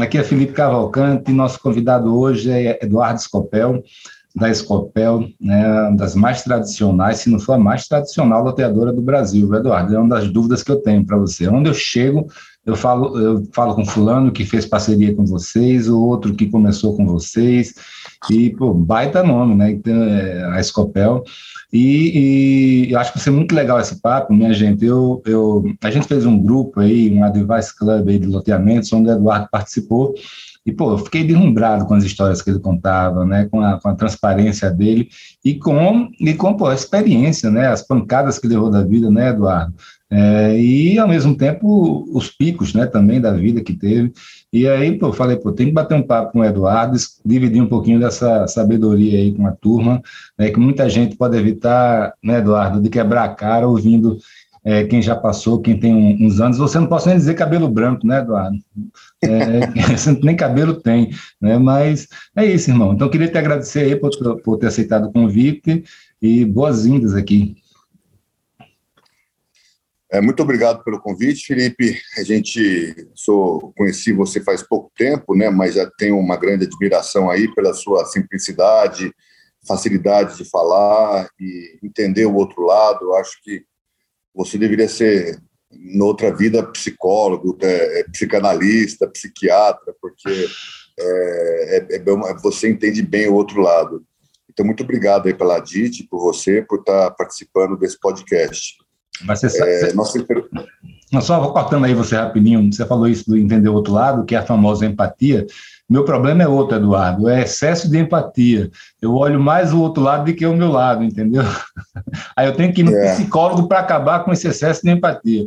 Aqui é Felipe Cavalcante nosso convidado hoje é Eduardo Scopel, da Escopel, né, das mais tradicionais, se não for a mais tradicional loteadora do Brasil, Eduardo. É uma das dúvidas que eu tenho para você. Onde eu chego, eu falo, eu falo com fulano que fez parceria com vocês, o outro que começou com vocês, e, pô, baita nome, né? Então, é, a Escopel. E, e, eu acho que vai ser muito legal esse papo, minha gente. Eu, eu, a gente fez um grupo aí, um Advice Club aí de loteamentos, onde o Eduardo participou. E, pô, eu fiquei deslumbrado com as histórias que ele contava, né, com a, com a transparência dele e com, e com pô, a experiência, né, as pancadas que levou da vida, né, Eduardo? É, e, ao mesmo tempo, os picos, né, também da vida que teve. E aí, pô, eu falei, pô, tem que bater um papo com o Eduardo, dividir um pouquinho dessa sabedoria aí com a turma, né, que muita gente pode evitar, né, Eduardo, de quebrar a cara ouvindo é, quem já passou, quem tem um, uns anos. Você não pode nem dizer cabelo branco, né, Eduardo? É, nem cabelo tem, né? Mas é isso, irmão. Então, queria te agradecer aí por, por ter aceitado o convite e boas-vindas aqui. É, muito obrigado pelo convite, Felipe. A gente sou conheci você faz pouco tempo, né? Mas já tenho uma grande admiração aí pela sua simplicidade, facilidade de falar e entender o outro lado. Acho que você deveria ser noutra vida psicólogo, é, é psicanalista, psiquiatra, porque é, é, é, você entende bem o outro lado. Então, muito obrigado aí pela DIT, por você, por estar participando desse podcast. Mas você sabe. É, nossa... Só vou cortando aí você rapidinho. Você falou isso do entender o outro lado, que é a famosa empatia. Meu problema é outro, Eduardo, é excesso de empatia. Eu olho mais o outro lado do que o meu lado, entendeu? Aí eu tenho que ir no é. psicólogo para acabar com esse excesso de empatia.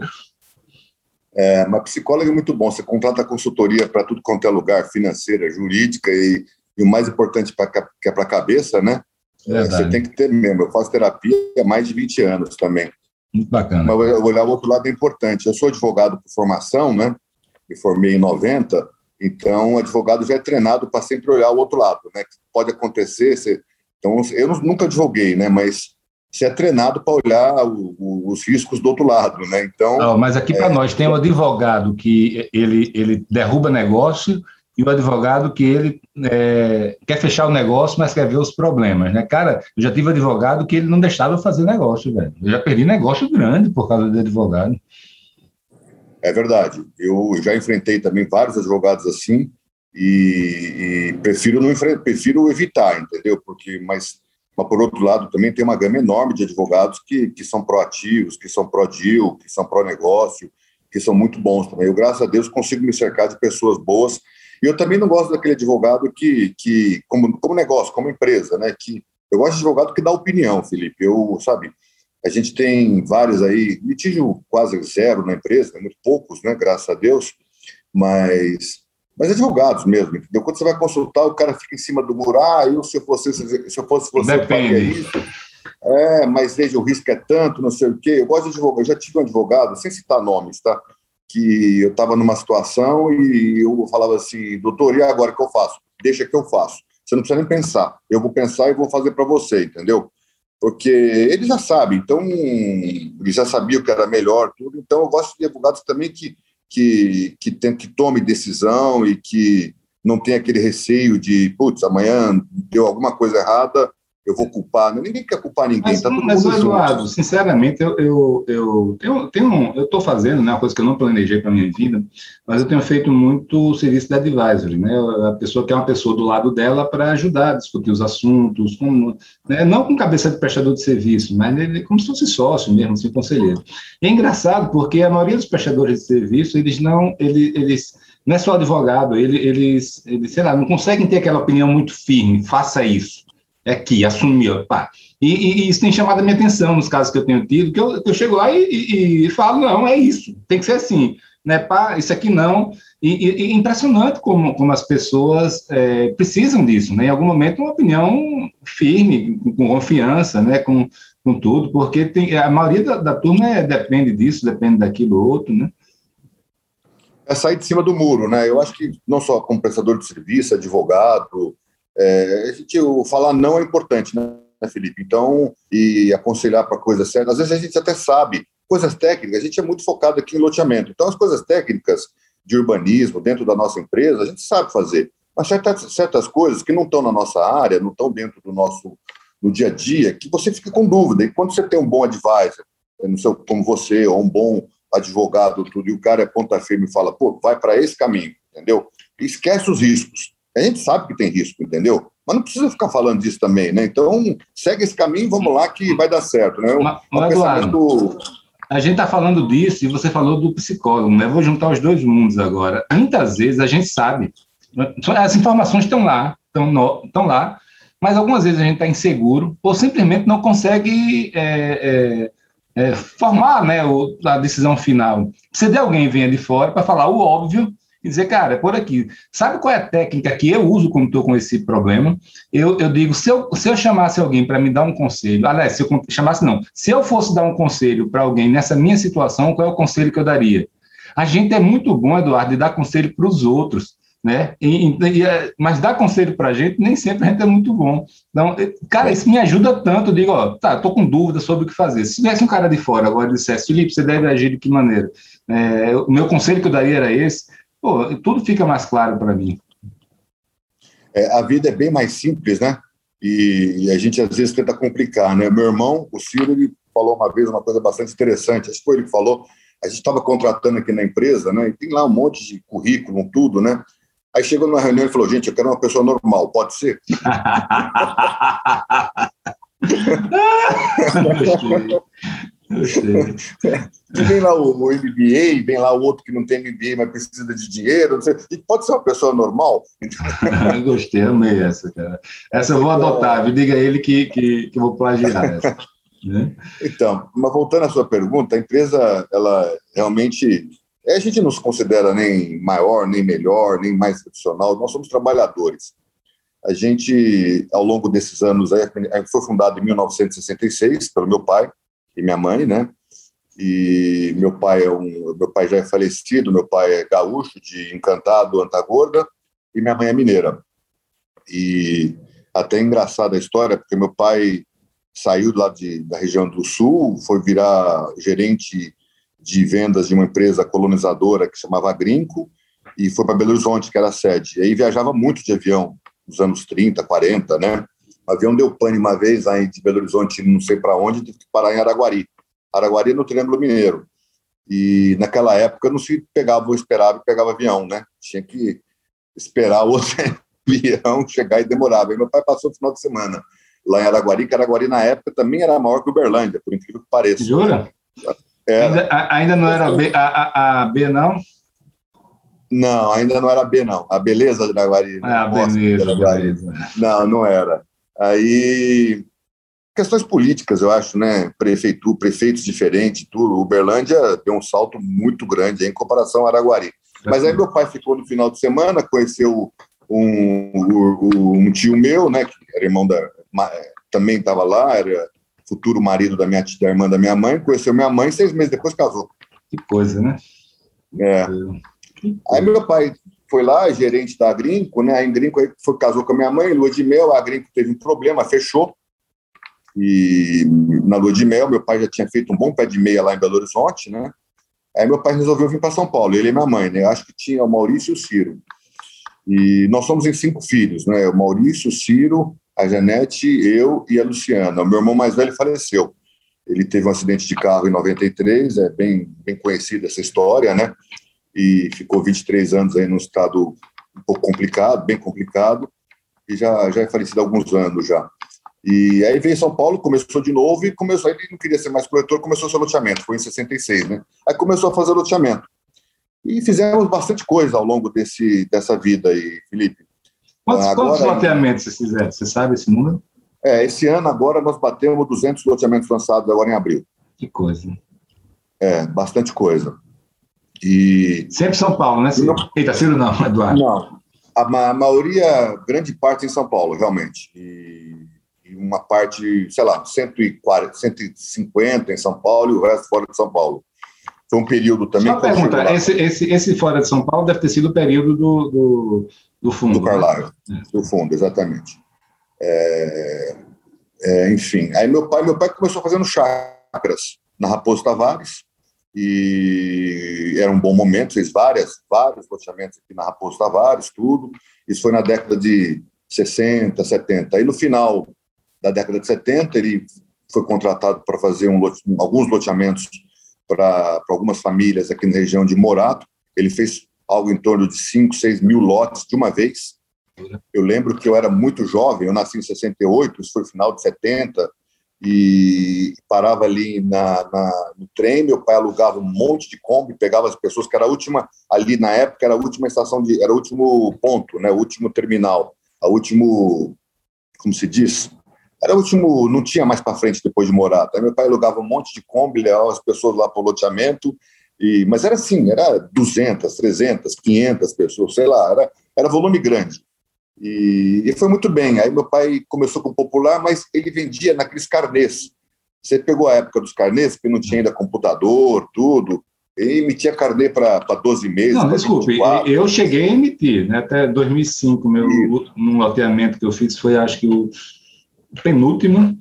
É, mas psicólogo é muito bom. Você contrata consultoria para tudo quanto é lugar, financeira, jurídica e, e o mais importante pra, que é para a cabeça, né? É, você tem que ter mesmo. Eu faço terapia há mais de 20 anos também. Muito bacana. Mas olhar o outro lado é importante. Eu sou advogado por formação, né? Me formei em 90, então o advogado já é treinado para sempre olhar o outro lado, né? Pode acontecer. Você... Então, eu nunca advoguei, né? Mas você é treinado para olhar o, o, os riscos do outro lado, né? Então. Não, mas aqui para é... nós tem um advogado que ele, ele derruba negócio e o advogado que ele é, quer fechar o negócio, mas quer ver os problemas, né? Cara, eu já tive advogado que ele não deixava fazer negócio, velho. Eu já perdi negócio grande por causa do advogado. É verdade. Eu já enfrentei também vários advogados assim e, e prefiro não prefiro evitar, entendeu? Porque, mas, mas por outro lado também tem uma gama enorme de advogados que, que são proativos, que são pró-deal, que são pró-negócio, que são muito bons também. Eu, graças a Deus, consigo me cercar de pessoas boas e eu também não gosto daquele advogado que, que como, como negócio, como empresa, né? Que eu gosto de advogado que dá opinião, Felipe. Eu, sabe, a gente tem vários aí, litígio quase zero na empresa, né, muito poucos, né? Graças a Deus, mas mas advogados mesmo, entendeu? Quando você vai consultar, o cara fica em cima do muro, ah, eu se eu fosse, se eu fosse você, faria isso. É, mas veja, o risco é tanto, não sei o quê. Eu gosto de advogado, eu já tive um advogado, sem citar nomes, tá? que eu estava numa situação e eu falava assim, doutor, e agora o que eu faço? Deixa que eu faço. Você não precisa nem pensar. Eu vou pensar e vou fazer para você, entendeu? Porque ele já sabe, então ele já sabia o que era melhor, tudo. Então eu gosto de advogados também que que que, tem, que tome decisão e que não tem aquele receio de, putz, amanhã deu alguma coisa errada, eu vou culpar. Ninguém quer culpar ninguém. Mas, tá mas Eduardo, sinceramente, eu eu eu eu tenho eu estou fazendo, né, uma coisa que eu não planejei para minha vida, mas eu tenho feito muito serviço de advisory, né? A pessoa que é uma pessoa do lado dela para ajudar a discutir os assuntos, com, né, não com cabeça de prestador de serviço, mas ele, como se fosse sócio mesmo, assim, conselheiro. E é engraçado porque a maioria dos prestadores de serviço eles não eles, eles não é só advogado, eles, eles, eles, sei lá, não conseguem ter aquela opinião muito firme, faça isso é aqui, assumir, pá. E, e, e, isso tem chamado a minha atenção nos casos que eu tenho tido, que eu, eu chego lá e, e, falo, não, é isso, tem que ser assim, né, pá, isso aqui não, e, é impressionante como, como as pessoas é, precisam disso, né, em algum momento uma opinião firme, com, com confiança, né, com, com tudo, porque tem, a maioria da, da turma é, depende disso, depende daquilo outro, né. É sair de cima do muro, né, eu acho que não só como prestador de serviço, advogado, é, a gente, o falar não é importante, né, Felipe? Então, e aconselhar para coisas certas. Às vezes a gente até sabe coisas técnicas, a gente é muito focado aqui em loteamento. Então, as coisas técnicas de urbanismo dentro da nossa empresa, a gente sabe fazer. Mas certas, certas coisas que não estão na nossa área, não estão dentro do nosso no dia a dia, que você fica com dúvida. E quando você tem um bom advisor, no seu, como você, ou um bom advogado, tudo, e o cara é ponta firme e fala, pô, vai para esse caminho, entendeu? esquece os riscos. A gente sabe que tem risco, entendeu? Mas não precisa ficar falando disso também, né? Então, segue esse caminho, vamos lá que vai dar certo, né? Mas, mas pensamento... a gente está falando disso e você falou do psicólogo, né? vou juntar os dois mundos agora. Muitas vezes a gente sabe, as informações estão lá, estão, no, estão lá, mas algumas vezes a gente está inseguro ou simplesmente não consegue é, é, é, formar né, a decisão final. Precisa de alguém venha de fora para falar o óbvio e dizer, cara, é por aqui. Sabe qual é a técnica que eu uso quando estou com esse problema? Eu, eu digo, se eu, se eu chamasse alguém para me dar um conselho, aliás, se eu chamasse não, se eu fosse dar um conselho para alguém nessa minha situação, qual é o conselho que eu daria? A gente é muito bom, Eduardo, de dar conselho para os outros, né? E, e, é, mas dar conselho para a gente, nem sempre a gente é muito bom. Então, cara, isso me ajuda tanto. Eu digo, ó, tá, tô com dúvida sobre o que fazer. Se tivesse um cara de fora agora dissesse, Felipe, você deve agir de que maneira? É, o meu conselho que eu daria era esse pô, tudo fica mais claro para mim. É, a vida é bem mais simples, né? E, e, a gente às vezes tenta complicar, né? Meu irmão, o Ciro, ele falou uma vez uma coisa bastante interessante. Acho que foi ele que falou. A gente estava contratando aqui na empresa, né? E tem lá um monte de currículo, tudo, né? Aí chegou numa reunião e falou: gente, eu quero uma pessoa normal, pode ser? vem lá o, o, MBA, vem lá o outro que não tem MBA, mas precisa de dinheiro. pode ser uma pessoa normal. Gostei, amei essa, cara. Essa eu vou adotar, me diga ele que, que, que eu vou plagiar essa. Né? Então, mas voltando à sua pergunta, a empresa, ela realmente. A gente não se considera nem maior, nem melhor, nem mais tradicional, nós somos trabalhadores. A gente, ao longo desses anos, foi fundado em 1966 pelo meu pai, e minha mãe, né? E meu pai é um, meu pai já é falecido, meu pai é gaúcho de Encantado, Antagorda, e minha mãe é mineira. E até engraçada a história, porque meu pai saiu lá de, da região do Sul, foi virar gerente de vendas de uma empresa colonizadora que chamava Grinco, e foi para Belo Horizonte, que era a sede. E aí viajava muito de avião, nos anos 30, 40, né? O avião deu pane uma vez aí de Belo Horizonte, não sei para onde, teve que parar em Araguari. Araguari no Triângulo Mineiro. E naquela época não se pegava ou esperava e pegava avião, né? Tinha que esperar o outro avião chegar e demorava. E meu pai passou o final de semana lá em Araguari, que Araguari na época também era maior que Uberlândia, por incrível que pareça. Jura? Ainda, ainda, não era B, a, a, a B, não? Não, ainda não era B, não. A beleza de Araguari. Ah, beleza, beleza. Não, não era. Aí, questões políticas, eu acho, né? Prefeitura, prefeitos diferentes, tudo. Uberlândia deu um salto muito grande em comparação a Araguari. Mas aí meu pai ficou no final de semana, conheceu um, um, um tio meu, né? Que era irmão da. Também estava lá, era futuro marido da minha da irmã da minha mãe, conheceu minha mãe, seis meses depois casou. Que coisa, né? É. Aí meu pai foi lá, gerente da Agrinco, né? A Agrinco foi, casou com a minha mãe, lua de mel, a Agrinco teve um problema, fechou. E na lua de mel, meu pai já tinha feito um bom pé de meia lá em Belo Horizonte, né? Aí meu pai resolveu vir para São Paulo, ele e minha mãe, né? Eu acho que tinha o Maurício e o Ciro. E nós somos em cinco filhos, né? O Maurício, o Ciro, a Janete, eu e a Luciana. O meu irmão mais velho faleceu. Ele teve um acidente de carro em 93, é bem, bem conhecida essa história, né? E ficou 23 anos aí num estado um pouco complicado, bem complicado, e já, já é falecido há alguns anos já. E aí veio São Paulo, começou de novo e começou, ele não queria ser mais corretor, começou seu loteamento, foi em 66, né? Aí começou a fazer loteamento. E fizemos bastante coisa ao longo desse, dessa vida aí, Felipe. Quantos, agora, quantos loteamentos vocês fizeram? Você sabe esse número? É, esse ano agora nós batemos 200 loteamentos lançados agora em abril. Que coisa. É, bastante coisa. E... Sempre São Paulo, né, Ciro? Não... Eita, Ciro não, Eduardo. Não, a, ma maioria, grande parte em São Paulo, realmente. E e uma parte, sei lá, 140, 150 em São Paulo e o resto fora de São Paulo. Foi um período também. Só pergunta, esse, esse, esse fora de São Paulo deve ter sido o período do, do, do fundo. Do Carlyle, né? do fundo, exatamente. É, é, enfim, aí meu pai, meu pai começou fazendo chacras na Raposo Tavares, e era um bom momento, fez várias, vários loteamentos aqui na Raposo Tavares, tudo. Isso foi na década de 60, 70. Aí no final da década de 70, ele foi contratado para fazer um, alguns loteamentos para algumas famílias aqui na região de Morato. Ele fez algo em torno de 5, 6 mil lotes de uma vez. Eu lembro que eu era muito jovem, eu nasci em 68, isso foi final de 70, e parava ali na, na, no trem, meu pai alugava um monte de Kombi, pegava as pessoas, que era a última, ali na época, era a última estação, de, era o último ponto, né, o último terminal, a último, como se diz, era o último, não tinha mais para frente depois de Morata. Aí meu pai alugava um monte de Kombi, levava as pessoas lá para o loteamento, e, mas era assim, era 200, 300, 500 pessoas, sei lá, era, era volume grande. E, e foi muito bem. Aí meu pai começou com popular, mas ele vendia naqueles carnês. Você pegou a época dos carnês, que não tinha ainda computador, tudo, e emitia carnê para 12 meses. Não, desculpe, 24. eu cheguei a emitir, né, até 2005, meu, um loteamento que eu fiz foi, acho que o penúltimo,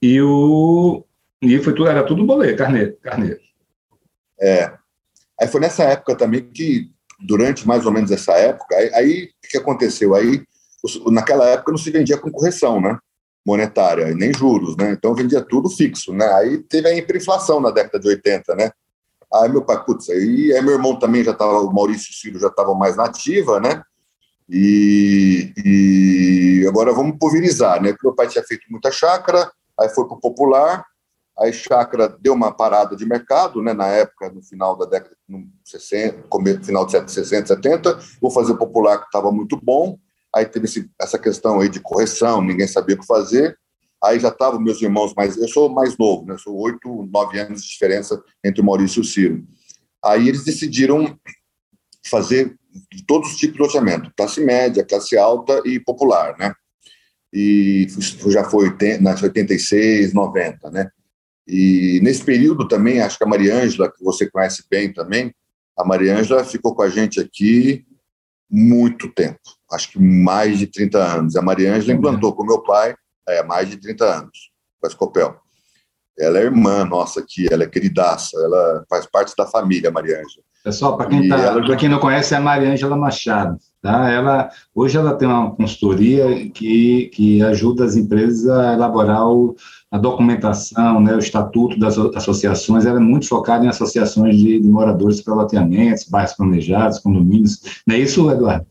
e o e foi tudo, era tudo bolê, carneiro, carneiro. É. Aí foi nessa época também que, durante mais ou menos essa época, aí o que aconteceu? Aí, naquela época não se vendia com correção, né? Monetária, nem juros, né? Então vendia tudo fixo, né? Aí teve a hiperinflação na década de 80, né? Aí meu pai, putz, aí, aí meu irmão também já estava, o Maurício Ciro já estava mais nativa, né? E, e agora vamos pulverizar, né? Porque meu pai tinha feito muita chácara, aí foi para o popular, aí chácara deu uma parada de mercado, né? Na época, no final da década de 60, final de 60, 70, vou fazer o popular que estava muito bom, aí teve esse, essa questão aí de correção, ninguém sabia o que fazer, aí já estavam meus irmãos mais, eu sou mais novo, né? Sou oito, nove anos de diferença entre o Maurício e o Ciro. Aí eles decidiram fazer todos os tipos de loteamento, classe média, classe alta e popular, né? E já foi nas 86, 90, né? E nesse período também, acho que a Mariângela, que você conhece bem também, a Mariângela ficou com a gente aqui muito tempo, acho que mais de 30 anos. A Mariângela uhum. implantou com meu pai é, mais de 30 anos, com a Escopel. Ela é irmã nossa aqui, ela é queridaça, ela faz parte da família, Mariângela. Pessoal, para quem, tá, ela... quem não conhece, é a Mariângela Machado. Tá? Ela, hoje ela tem uma consultoria que, que ajuda as empresas a elaborar o, a documentação, né, o estatuto das associações. Ela é muito focada em associações de, de moradores para loteamentos, bairros planejados, condomínios. Não é isso, Eduardo?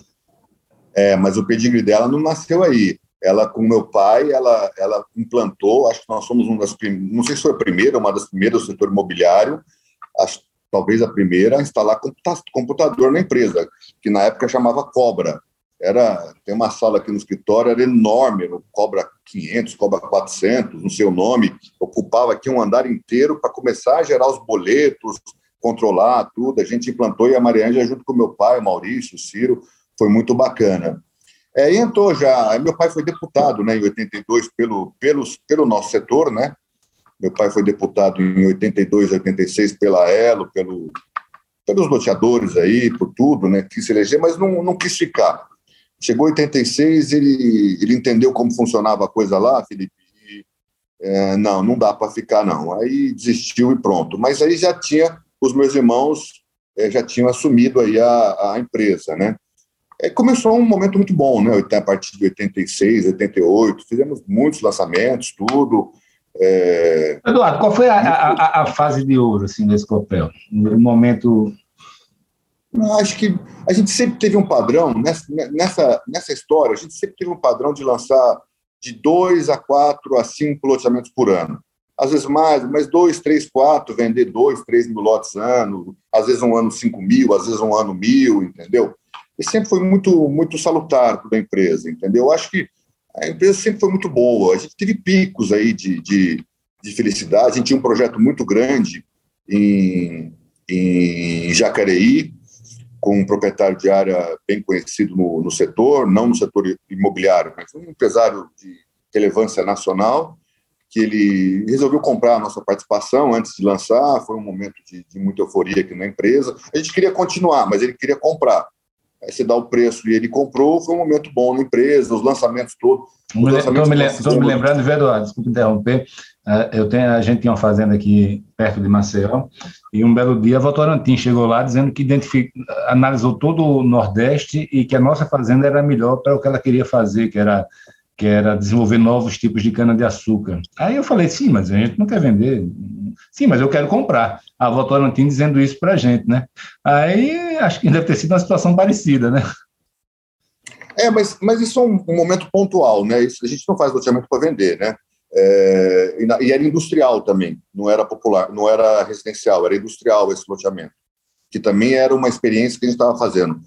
É, mas o pedigree dela não nasceu aí. Ela, com meu pai, ela, ela implantou, acho que nós somos uma das primeiras, não sei se foi a primeira, uma das primeiras do setor imobiliário, acho talvez a primeira, a instalar computador na empresa, que na época chamava Cobra. Era, tem uma sala aqui no escritório, era enorme, no Cobra 500, Cobra 400, no seu nome, ocupava aqui um andar inteiro para começar a gerar os boletos, controlar tudo. A gente implantou e a Mariângela, junto com meu pai, o Maurício, o Ciro, foi muito bacana. É, entrou já, meu pai foi deputado né, em 82 pelo, pelo, pelo nosso setor, né? Meu pai foi deputado em 82, 86 pela Elo, pelo, pelos loteadores aí, por tudo, né? Quis se eleger, mas não, não quis ficar. Chegou em 86, ele, ele entendeu como funcionava a coisa lá, Felipe, e, é, não, não dá para ficar, não. Aí desistiu e pronto. Mas aí já tinha, os meus irmãos é, já tinham assumido aí a, a empresa, né? É, começou um momento muito bom, né? A partir de 86, 88, fizemos muitos lançamentos, tudo. É... Eduardo, qual foi a, a, a, fase de ouro assim, desse papel? No momento. Acho que a gente sempre teve um padrão, nessa, nessa, nessa história, a gente sempre teve um padrão de lançar de dois a quatro a cinco loteamentos por ano. Às vezes mais, mas dois, três, quatro, vender dois, três mil lotes ano, às vezes um ano cinco mil, às vezes um ano mil, entendeu? E sempre foi muito, muito salutar para a empresa, entendeu? Eu acho que a empresa sempre foi muito boa. A gente teve picos aí de, de, de felicidade. A gente tinha um projeto muito grande em, em Jacareí, com um proprietário de área bem conhecido no, no setor, não no setor imobiliário, mas um empresário de relevância nacional, que ele resolveu comprar a nossa participação antes de lançar. Foi um momento de, de muita euforia aqui na empresa. A gente queria continuar, mas ele queria comprar. Aí você dá o preço e ele comprou, foi um momento bom na empresa, os lançamentos todos. Estou me, me, me, lembrando, Eduardo, desculpe interromper, é, eu tenho, a gente tinha uma fazenda aqui perto de Maceió, e um belo dia a Votorantim chegou lá dizendo que analisou todo o Nordeste e que a nossa fazenda era melhor para o que ela queria fazer, que era que era desenvolver novos tipos de cana-de-açúcar. Aí eu falei, sim, mas a gente não quer vender. Sim, mas eu quero comprar. A Votorantim dizendo isso para a gente, né? Aí acho que deve ter sido uma situação parecida, né? É, mas, mas isso é um, um momento pontual, né? Isso, a gente não faz loteamento para vender, né? É, e, na, e, era industrial também, não era popular, não era residencial, era industrial esse loteamento, que também era uma experiência que a gente estava fazendo.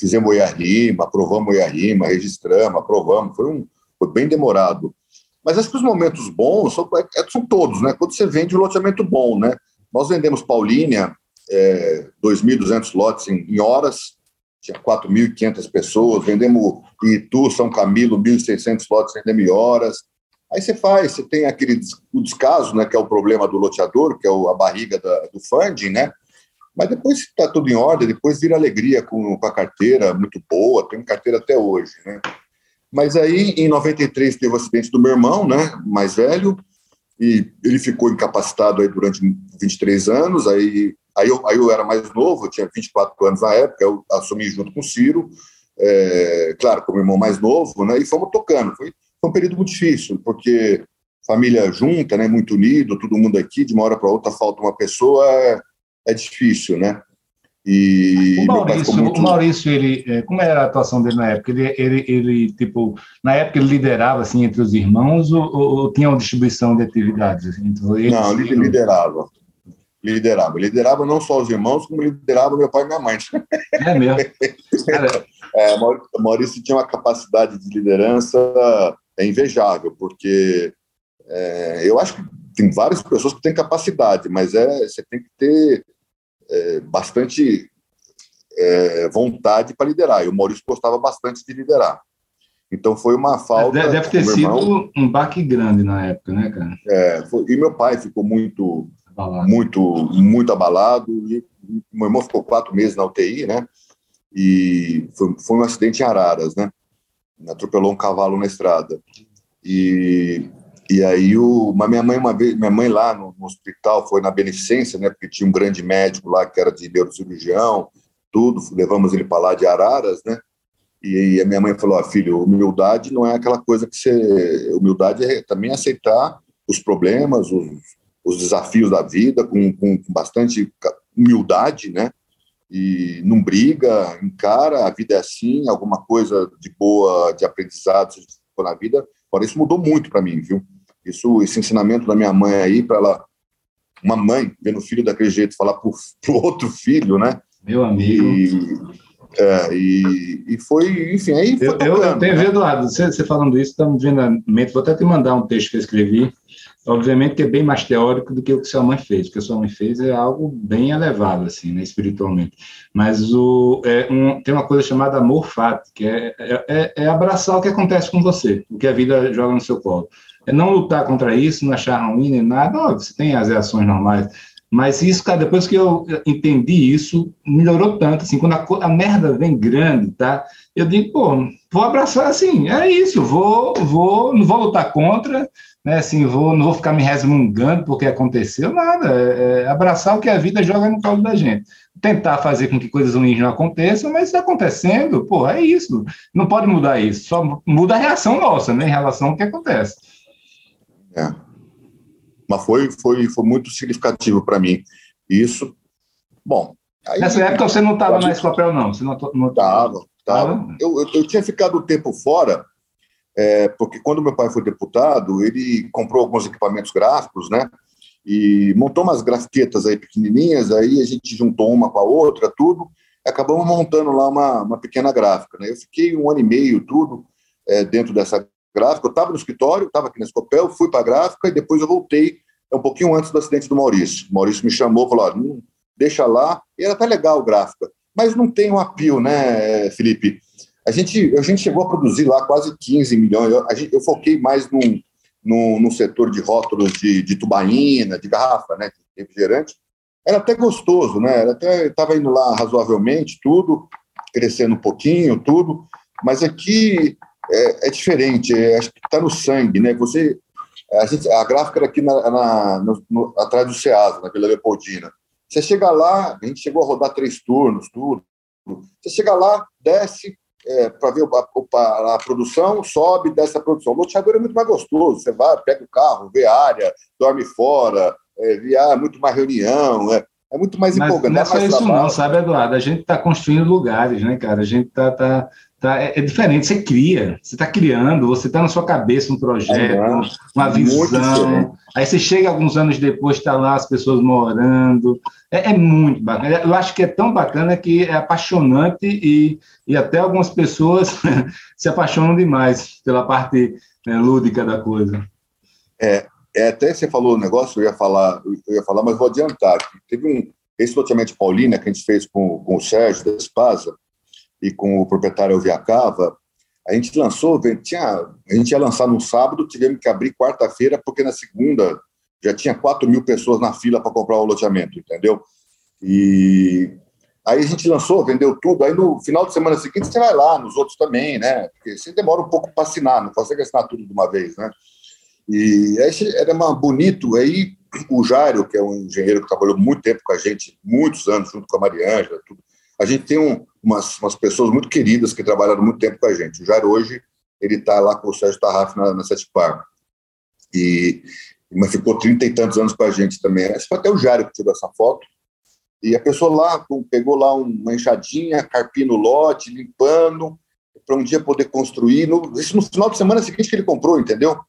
Fizemos o IARIMA, aprovamos o IARIMA, registramos, aprovamos, foi um, foi bem demorado. Mas acho que os momentos bons são, é, é, são todos, né? Quando você vende um loteamento bom, né? Nós vendemos Paulínia, é, 2.200 lotes em, em horas, tinha 4.500 pessoas, vendemos Itu, São Camilo, 1.600 lotes, vendemos em horas. Aí você faz, você tem aquele o descaso, né, que é o problema do loteador, que é a barriga da, do funding, né? Mas depois está tudo em ordem, depois vira alegria com, com a carteira muito boa, tem carteira até hoje, né? Mas aí, em 93, teve o acidente do meu irmão, né, mais velho, e ele ficou incapacitado aí durante 23 anos. Aí, aí, eu, aí eu era mais novo, eu tinha 24 anos na época, eu assumi junto com o Ciro, é, claro, como irmão mais novo, né, e fomos tocando. Foi, foi um período muito difícil, porque família junta, né, muito unido, todo mundo aqui, de uma hora para outra falta uma pessoa, é, é difícil, né? E o Maurício, muito... o Maurício, ele, é, como era a atuação dele na época? Ele, ele, ele, tipo, na época ele liderava assim entre os irmãos ou, ou tinha uma distribuição de atividades? Entre eles, não, ele liderava. Liderava. Liderava não só os irmãos, como liderava meu pai e minha mãe. É mesmo. é, Maurício tinha uma capacidade de liderança é invejável, porque é, eu acho que tem várias pessoas que têm capacidade, mas é, você tem que ter é, bastante é, vontade para liderar. E o Maurício gostava bastante de liderar. Então foi uma falta. Deve ter sido irmão. um baque grande na época, né, cara? É, foi, e meu pai ficou muito, abalado. muito, muito abalado. E meu irmão ficou quatro meses na UTI, né? E foi, foi um acidente em Araras, né? Atropelou um cavalo na estrada. E e aí o, mas minha mãe uma vez, minha mãe lá no, no, hospital foi na beneficência, né? Porque tinha um grande médico lá que era de neurocirurgião, tudo. Levamos ele para lá de Araras, né? E, e a minha mãe falou: ah, filho, humildade não é aquela coisa que você, humildade é também aceitar os problemas, os, os desafios da vida com, com, com bastante humildade, né? E não briga, encara, a vida é assim, alguma coisa de boa, de aprendizado na vida. Agora, isso mudou muito para mim, viu? Isso, esse ensinamento da minha mãe aí, para ela, uma mãe vendo o filho daquele jeito falar para o outro filho, né? Meu amigo. E, é, e, e foi, enfim, aí foi eu, eu, eu tenho né? Eduardo, você, você falando isso, estamos vendo a mente, vou até te mandar um texto que eu escrevi, obviamente que é bem mais teórico do que o que sua mãe fez, o que sua mãe fez é algo bem elevado, assim, né, espiritualmente, mas o, é um, tem uma coisa chamada amor fato, que é, é, é, é abraçar o que acontece com você, o que a vida joga no seu colo, é não lutar contra isso, não achar ruim nem nada. Ó, você tem as reações normais. Mas isso, cara, depois que eu entendi isso, melhorou tanto, assim, quando a, a, merda vem grande, tá? Eu digo, pô, vou abraçar, assim, é isso, vou, vou, não vou lutar contra, né, assim, vou, não vou ficar me resmungando porque aconteceu, nada, é, é abraçar o que a vida joga no colo da gente. Tentar fazer com que coisas ruins não aconteçam, mas está acontecendo, pô, é isso, não pode mudar isso, só muda a reação nossa, né, em relação ao que acontece. É mas foi, foi, foi muito significativo para mim. Isso, bom. Aí, Nessa época você não estava mais papel, não? Você não estava. Tava. Eu, eu, eu, tinha ficado um tempo fora, é, porque quando meu pai foi deputado, ele comprou alguns equipamentos gráficos, né? E montou umas grafiquetas aí pequenininhas, aí a gente juntou uma com a outra, tudo, e acabamos montando lá uma, uma pequena gráfica, né? Eu fiquei um ano e meio, tudo, é, dentro dessa gráfica. Eu estava no escritório, estava aqui na Escopel, fui para a gráfica e depois eu voltei um pouquinho antes do acidente do Maurício. O Maurício me chamou, falou: ah, deixa lá. E era até legal gráfica, mas não tem um apio, né, Felipe? A gente, a gente chegou a produzir lá quase 15 milhões. Eu, gente, eu foquei mais no, no, setor de rótulos de, de tubaína, de garrafa, né, de refrigerante. Era até gostoso, né? Era até estava indo lá razoavelmente, tudo crescendo um pouquinho, tudo. Mas aqui é, é diferente, é, acho que está no sangue, né? Você, a, gente, a gráfica era aqui na, na no, no, atrás do Ceasa, na Vila Leopoldina. Você chega lá, a gente chegou a rodar três turnos, tudo. Você chega lá, desce é, para ver a, a, a, produção, sobe, desce a produção. O loteador é muito mais gostoso. Você vai, pega o carro, vê a área, dorme fora, é, vê ah, muito mais reunião, é, é muito mais empolgante. Não é só isso, trabalho. não, sabe, Eduardo? A gente está construindo lugares, né, cara? A gente está tá, Tá? É, é, diferente, você cria, você está criando, você está na sua cabeça um projeto, é, uma visão. Aí você chega alguns anos depois, está lá as pessoas morando. É, é, muito bacana. Eu acho que é tão bacana que é apaixonante e, e até algumas pessoas se apaixonam demais pela parte né, lúdica da coisa. É, é, até você falou o negócio, eu ia falar, eu ia falar, mas vou adiantar. Teve um esse loteamento Paulina que a gente fez com, com o Sérgio da Espasa, e com o proprietário Viacava, a gente lançou, tinha, a gente ia lançar no sábado, tivemos que abrir quarta-feira, porque na segunda já tinha 4 mil pessoas na fila para comprar o loteamento, entendeu? E aí a gente lançou, vendeu tudo, aí no final de semana seguinte você vai lá, nos outros também, né? Porque você demora um pouco para assinar, não consegue assinar tudo de uma vez, né? E aí era uma, bonito, aí o Jário, que é um engenheiro que trabalhou muito tempo com a gente, muitos anos, junto com a Mariângela, tudo, a gente tem um, umas, umas pessoas muito queridas que trabalharam muito tempo com a gente. O Jair hoje, ele está lá com o Sérgio Tarraf na, na Sete Par. E, mas ficou trinta e tantos anos com a gente também. Esse foi até o Jair que tirou essa foto. E a pessoa lá pegou lá uma enxadinha, carpino lote, limpando, para um dia poder construir. No, isso no final de semana seguinte que ele comprou, entendeu?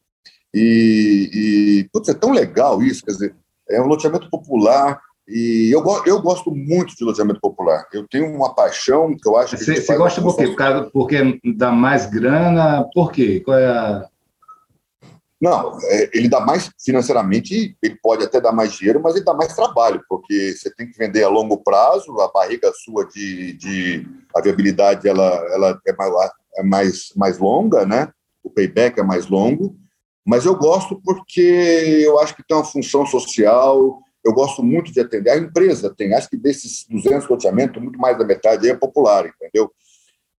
E, e putz, é tão legal isso, quer dizer, é um loteamento popular, e eu, eu gosto muito de loteamento popular. Eu tenho uma paixão que eu acho que. Você, você gosta por quê? Porque dá mais grana? Por quê? Qual é a. Não, é, ele dá mais financeiramente, ele pode até dar mais dinheiro, mas ele dá mais trabalho, porque você tem que vender a longo prazo, a barriga sua de, de a viabilidade ela, ela é, mais, é mais, mais longa, né? O payback é mais longo, mas eu gosto porque eu acho que tem uma função social, eu gosto muito de atender. A empresa tem, acho que desses 200 loteamentos, muito mais da metade é popular, entendeu?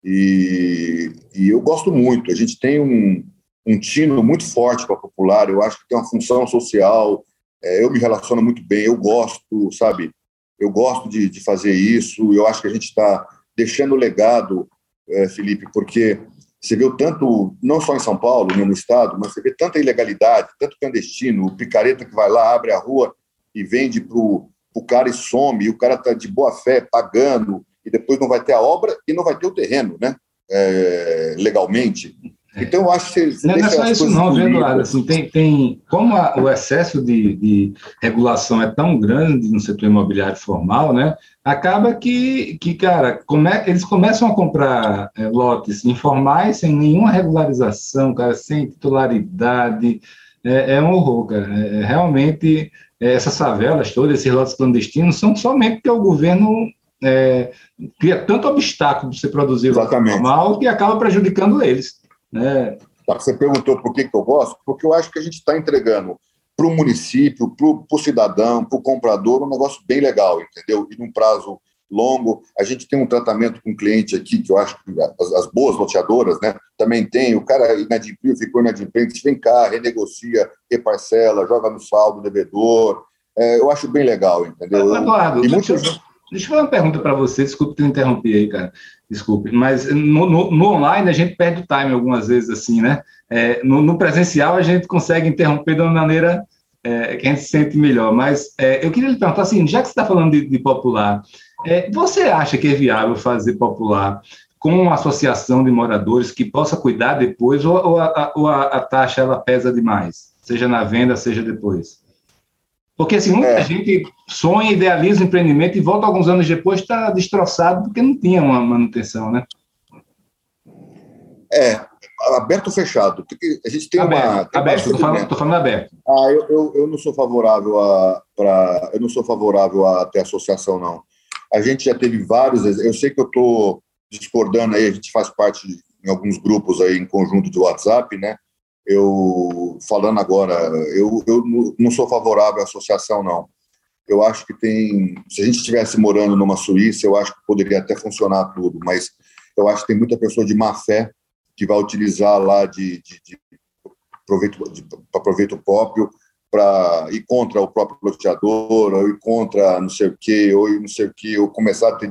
E, e eu gosto muito. A gente tem um, um tino muito forte para popular, eu acho que tem uma função social, é, eu me relaciono muito bem, eu gosto, sabe? Eu gosto de, de fazer isso, eu acho que a gente está deixando legado, é, Felipe, porque você o tanto, não só em São Paulo, no estado, mas você vê tanta ilegalidade, tanto clandestino, o picareta que vai lá, abre a rua e vende para o cara e some, e o cara está de boa fé pagando, e depois não vai ter a obra e não vai ter o terreno, né? É, legalmente. Então, eu acho que Não, não é só isso, não, viu, Eduardo? Assim, tem, tem, como a, o excesso de, de, regulação é tão grande no setor imobiliário formal, né? Acaba que, que cara, come, eles começam a comprar é, lotes informais sem nenhuma regularização, cara, sem titularidade. É, é um horror, cara. É, é realmente essas favelas todas, esses lotes clandestinos, são somente porque o governo é, cria tanto obstáculo para você produzir o normal que acaba prejudicando eles. Né? Você perguntou por que, que eu gosto? Porque eu acho que a gente está entregando para o município, para o cidadão, para o comprador, um negócio bem legal, entendeu? E num prazo longo. A gente tem um tratamento com o cliente aqui, que eu acho que as, as boas loteadoras né, também tem. O cara inadimpliu, ficou inadimplente, vem cá, renegocia, reparcela, joga no saldo, devedor. É, eu acho bem legal, entendeu? Eduardo, e muitas... deixa, deixa eu fazer uma pergunta para você, desculpe te interromper aí, cara, desculpe, mas no, no, no, online a gente perde o time algumas vezes, assim, né? É, no, no, presencial a gente consegue interromper de uma maneira é, que a gente se sente melhor, mas é, eu queria lhe perguntar assim, já que você está falando de, de popular, é, você acha que é viável fazer popular com uma associação de moradores que possa cuidar depois, ou, ou, a, ou a, a, taxa ela pesa demais, seja na venda, seja depois? Porque assim, muita é. gente sonha, idealiza o empreendimento e volta alguns anos depois está destroçado porque não tinha uma manutenção, né? É, aberto ou fechado? Porque a gente tem aberto, uma. Tem aberto, estou falando, falando, aberto. Ah, eu, eu, eu, não sou favorável a. Pra, eu não sou favorável a ter associação, não. A gente já teve vários. Eu sei que eu estou discordando aí, a gente faz parte de, em alguns grupos aí em conjunto de WhatsApp, né? Eu falando agora, eu, eu não sou favorável à associação, não. Eu acho que tem. Se a gente estivesse morando numa Suíça, eu acho que poderia até funcionar tudo, mas eu acho que tem muita pessoa de má fé que vai utilizar lá de, de, de proveito, para proveito próprio para ir contra o próprio loteador, ou ir contra não sei o quê, ou não sei o quê, ou começar a, ter,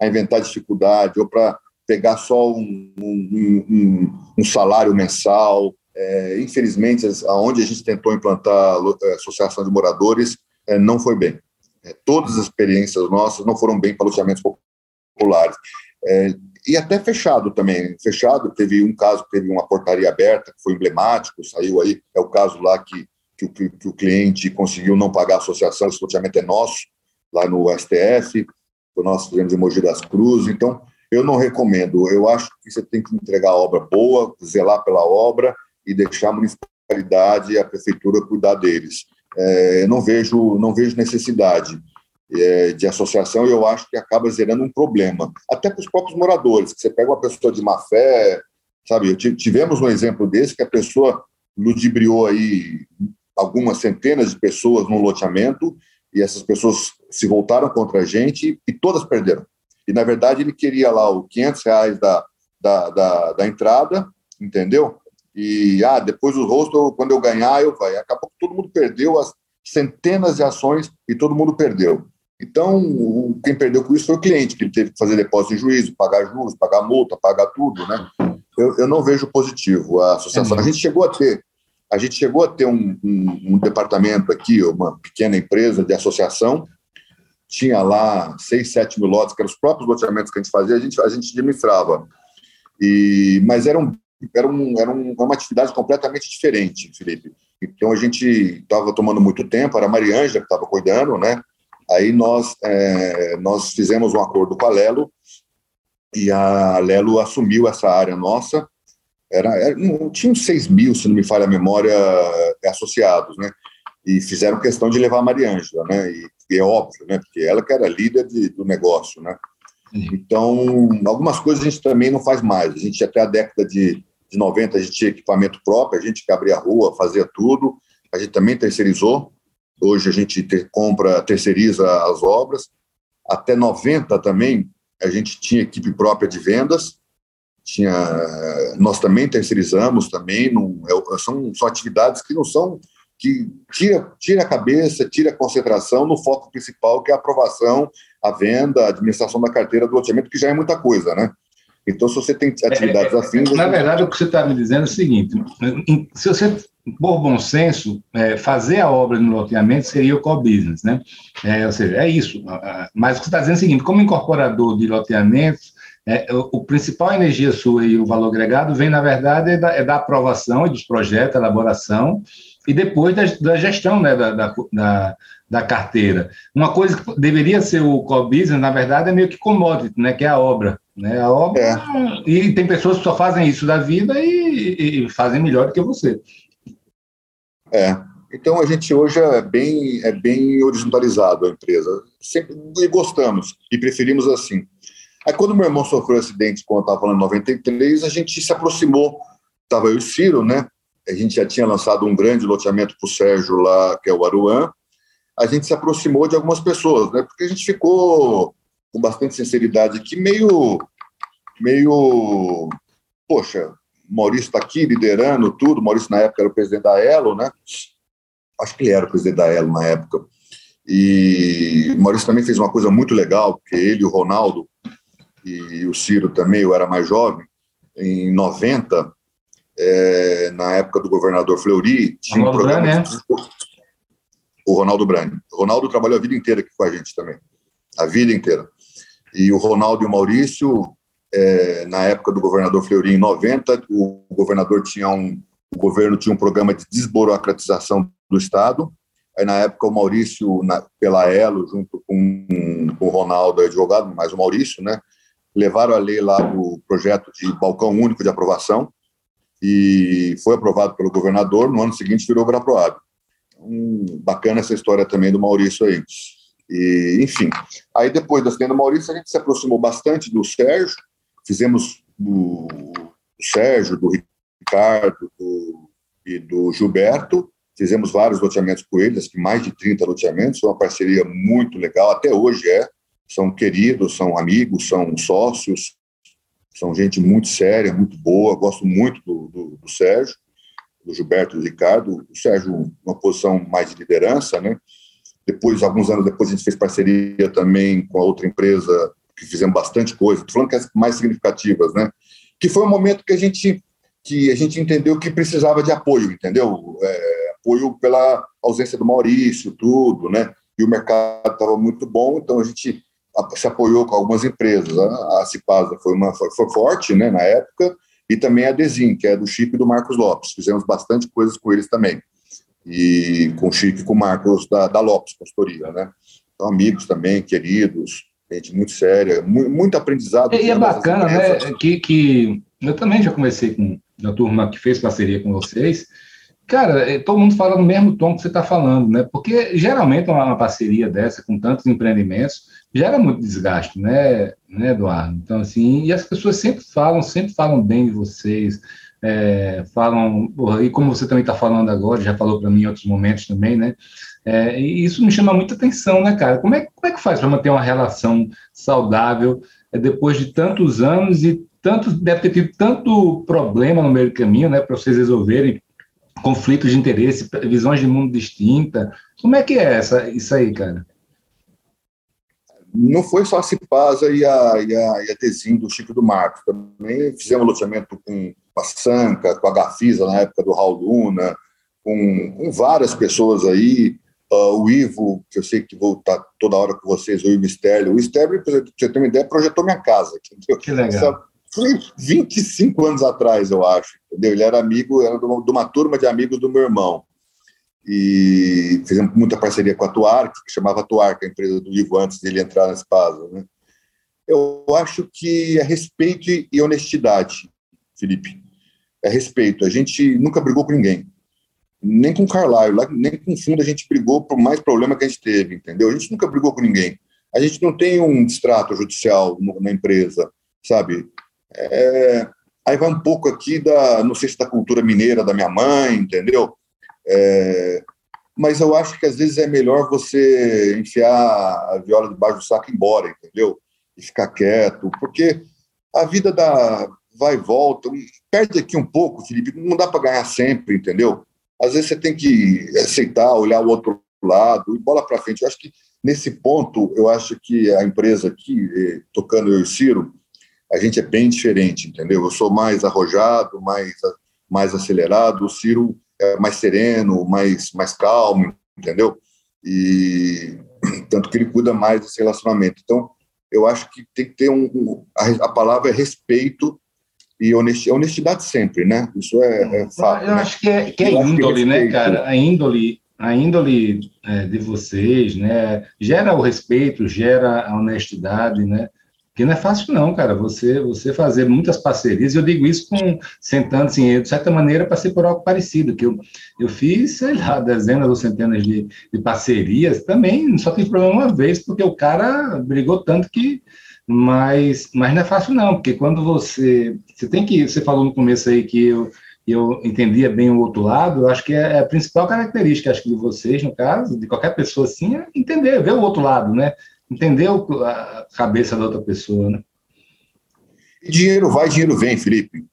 a inventar dificuldade, ou para pegar só um, um, um, um salário mensal. É, infelizmente, aonde a gente tentou implantar a associação de moradores, é, não foi bem. É, todas as experiências nossas não foram bem para loteamentos populares. É, e até fechado também. Fechado, teve um caso teve uma portaria aberta, que foi emblemático, saiu aí, é o caso lá que, que, que, que o cliente conseguiu não pagar a associação, esse loteamento é nosso, lá no STF, o nosso cliente de Mogi das Cruzes, então eu não recomendo, eu acho que você tem que entregar a obra boa, zelar pela obra e deixar a municipalidade e a prefeitura cuidar deles. É, não vejo não vejo necessidade é, de associação, eu acho que acaba gerando um problema, até para os próprios moradores, que você pega uma pessoa de má fé, sabe, tivemos um exemplo desse, que a pessoa ludibriou aí algumas centenas de pessoas no loteamento, e essas pessoas se voltaram contra a gente e todas perderam. E, na verdade, ele queria lá os 500 reais da, da, da, da entrada, entendeu? E, ah, depois o rosto, quando eu ganhar, eu vai. Acabou que todo mundo perdeu as centenas de ações e todo mundo perdeu. Então, quem perdeu com isso foi o cliente, que ele teve que fazer depósito de juízo, pagar juros, pagar multa, pagar tudo, né? Eu, eu não vejo positivo a associação. A gente chegou a ter, a gente chegou a ter um, um, um departamento aqui, uma pequena empresa de associação, tinha lá seis, sete mil lotes, que eram os próprios loteamentos que a gente fazia, a gente, a gente administrava. E, mas era, um, era, um, era uma atividade completamente diferente, Felipe. Então a gente estava tomando muito tempo, era a Mariângela que estava cuidando, né? Aí nós, é, nós fizemos um acordo com a Lelo e a Lelo assumiu essa área nossa. Era, era tinha uns 6 mil, se não me falha a memória, associados, né? E fizeram questão de levar a Mariângela, né? E, e, é óbvio, né? Porque ela que era líder de, do negócio, né? Então, algumas coisas a gente também não faz mais. A gente, até a década de, de 90, a gente tinha equipamento próprio, a gente que abria a rua, fazia tudo. A gente também terceirizou. Hoje a gente ter, compra, terceiriza as obras. Até 90 também a gente tinha equipe própria de vendas. Tinha, nós também terceirizamos também. Não, é, são, são atividades que não são que tira, tira a cabeça, tira a concentração no foco principal, que é a aprovação, a venda, a administração da carteira do loteamento, que já é muita coisa, né? Então, se você tem atividades é, assim. Na verdade, o que você está me dizendo é o seguinte: se você por bom senso, é, fazer a obra no loteamento seria o core business, né? É, ou seja, é isso. Mas o que você está dizendo é o seguinte: como incorporador de loteamentos, é, o, o, principal energia sua e o valor agregado vem, na verdade, é da, é da aprovação dos projetos, elaboração, e depois da, da gestão né, da, da, da, carteira. Uma coisa que deveria ser o core business, na verdade, é meio que commodity, né, que é a obra. Né, a obra é. E tem pessoas que só fazem isso da vida e, e fazem melhor do que você. É. Então a gente hoje é bem, é bem horizontalizado a empresa. Sempre e gostamos e preferimos assim. Aí quando meu irmão sofreu um acidente, quando eu estava falando em 93, a gente se aproximou, estava eu e o Ciro, né? a gente já tinha lançado um grande loteamento para o Sérgio lá, que é o Aruan, a gente se aproximou de algumas pessoas, né? Porque a gente ficou com bastante sinceridade aqui, meio, meio, poxa, Maurício está aqui liderando tudo. Maurício na época era o presidente da Elo, né? Acho que ele era o presidente da Elo na época. E Maurício também fez uma coisa muito legal, porque ele, o Ronaldo e o Ciro também, eu era mais jovem, em 90, é, na época do governador Fleury, tinha Ronaldo um programa. Brani, de... O Ronaldo Brani. O Ronaldo trabalhou a vida inteira aqui com a gente também. A vida inteira. E o Ronaldo e o Maurício, é, na época do governador Fleury, em 90, o governador tinha um. O governo tinha um programa de desburocratização do Estado. Aí, na época, o Maurício, na, pela Elo, junto com, com o Ronaldo, advogado, mais o Maurício, né, levaram a lei lá do projeto de balcão único de aprovação, e foi aprovado pelo governador. No ano seguinte virou Graproab. Um, bacana essa história também do Maurício aí. E, enfim, aí depois da cena do Maurício, a gente se aproximou bastante do Sérgio, fizemos do, do Sérgio, do Ricardo do, e do Gilberto, fizemos vários loteamentos com eles, mais de 30 loteamentos, foi uma parceria muito legal, até hoje é, são queridos, são amigos, são sócios, são gente muito séria, muito boa. Gosto muito do, do, do Sérgio, do Gilberto do Ricardo. O Sérgio, uma posição mais de liderança, né? Depois, alguns anos depois, a gente fez parceria também com a outra empresa, que fizemos bastante coisa. Estou falando que as mais significativas, né? Que foi um momento que a gente que a gente entendeu que precisava de apoio, entendeu? É, apoio pela ausência do Maurício, tudo, né? E o mercado estava muito bom, então a gente se apoiou com algumas empresas. A Cipasa foi, uma, foi, foi, forte né, na época, e também a Desim, que é do Chip do Marcos Lopes. Fizemos bastante coisas com eles também. E com o Chip e com o Marcos da, da Lopes, consultoria. Né? Então, amigos também, queridos, gente muito séria, muito, muito aprendizado. E é bacana, né? Que, que eu também já comecei com a turma que fez parceria com vocês Cara, é, todo mundo fala no mesmo tom que você está falando, né? Porque geralmente uma parceria dessa, com tantos empreendimentos, gera muito desgaste, né, né Eduardo? Então, assim, e as pessoas sempre falam, sempre falam bem de vocês, é, falam, e como você também está falando agora, já falou para mim em outros momentos também, né? É, e isso me chama muita atenção, né, cara? Como é, como é que faz para manter uma relação saudável é, depois de tantos anos e tanto, deve ter tido tanto problema no meio do caminho, né, para vocês resolverem conflitos de interesse, visões de mundo distinta. Como é que é essa, isso aí, cara? Não foi só a Cipasa e a, e a, e a Tesim do Chico do Marcos. Também fizemos loteamento com a Sanca, com a Gafisa na época do Raul Luna, com, com várias pessoas aí. Uh, o Ivo, que eu sei que vou estar toda hora com vocês, o Ivo Sterling. O Sterling, para você ter uma ideia, projetou minha casa. Entendeu? Que legal. Foi 25 anos atrás, eu acho, entendeu? Ele era amigo, era de uma, de uma turma de amigos do meu irmão. E fizemos muita parceria com a Tuark, que chamava Tuark, a empresa do Ivo, antes dele entrar na Espasa, né? Eu acho que é respeito e honestidade, Felipe. É respeito. A gente nunca brigou com ninguém. Nem com o Carlyle, nem com o fundo a gente brigou por mais problema que a gente teve, entendeu? A gente nunca brigou com ninguém. A gente não tem um distrato judicial na empresa, sabe? É, aí vai um pouco aqui da, não sei se da cultura mineira da minha mãe, entendeu? É, mas eu acho que às vezes é melhor você enfiar a viola debaixo do saco e ir embora, entendeu? E ficar quieto, porque a vida da vai e volta, perde aqui um pouco, Felipe, não dá para ganhar sempre, entendeu? Às vezes você tem que aceitar, olhar o outro lado e bola para frente. Eu acho que nesse ponto, eu acho que a empresa aqui, eh, tocando eu e Ciro, a gente é bem diferente, entendeu? Eu sou mais arrojado, mais, mais acelerado, o Ciro mais sereno, mais, mais calmo, entendeu? E tanto que ele cuida mais desse relacionamento. Então, eu acho que tem que ter um. A, a palavra é respeito e honestidade, honestidade sempre, né? Isso é, é fato. Eu né? acho que é, que é índole, né, cara? A índole, a índole é, de vocês, né? Gera o respeito, gera a honestidade, né? Porque não é fácil, não, cara. Você você fazer muitas parcerias, eu digo isso com sentando assim, de certa maneira, passei por algo parecido, que eu, eu fiz, sei lá, dezenas ou centenas de, de parcerias, também só tive problema uma vez, porque o cara brigou tanto que. Mas, mas não é fácil, não, porque quando você. Você tem que. Você falou no começo aí que eu, eu entendia bem o outro lado, eu acho que é a principal característica, acho que de vocês, no caso, de qualquer pessoa assim, é entender, ver o outro lado, né? Entender a cabeça da outra pessoa, né? Dinheiro vai, dinheiro vem, Felipe.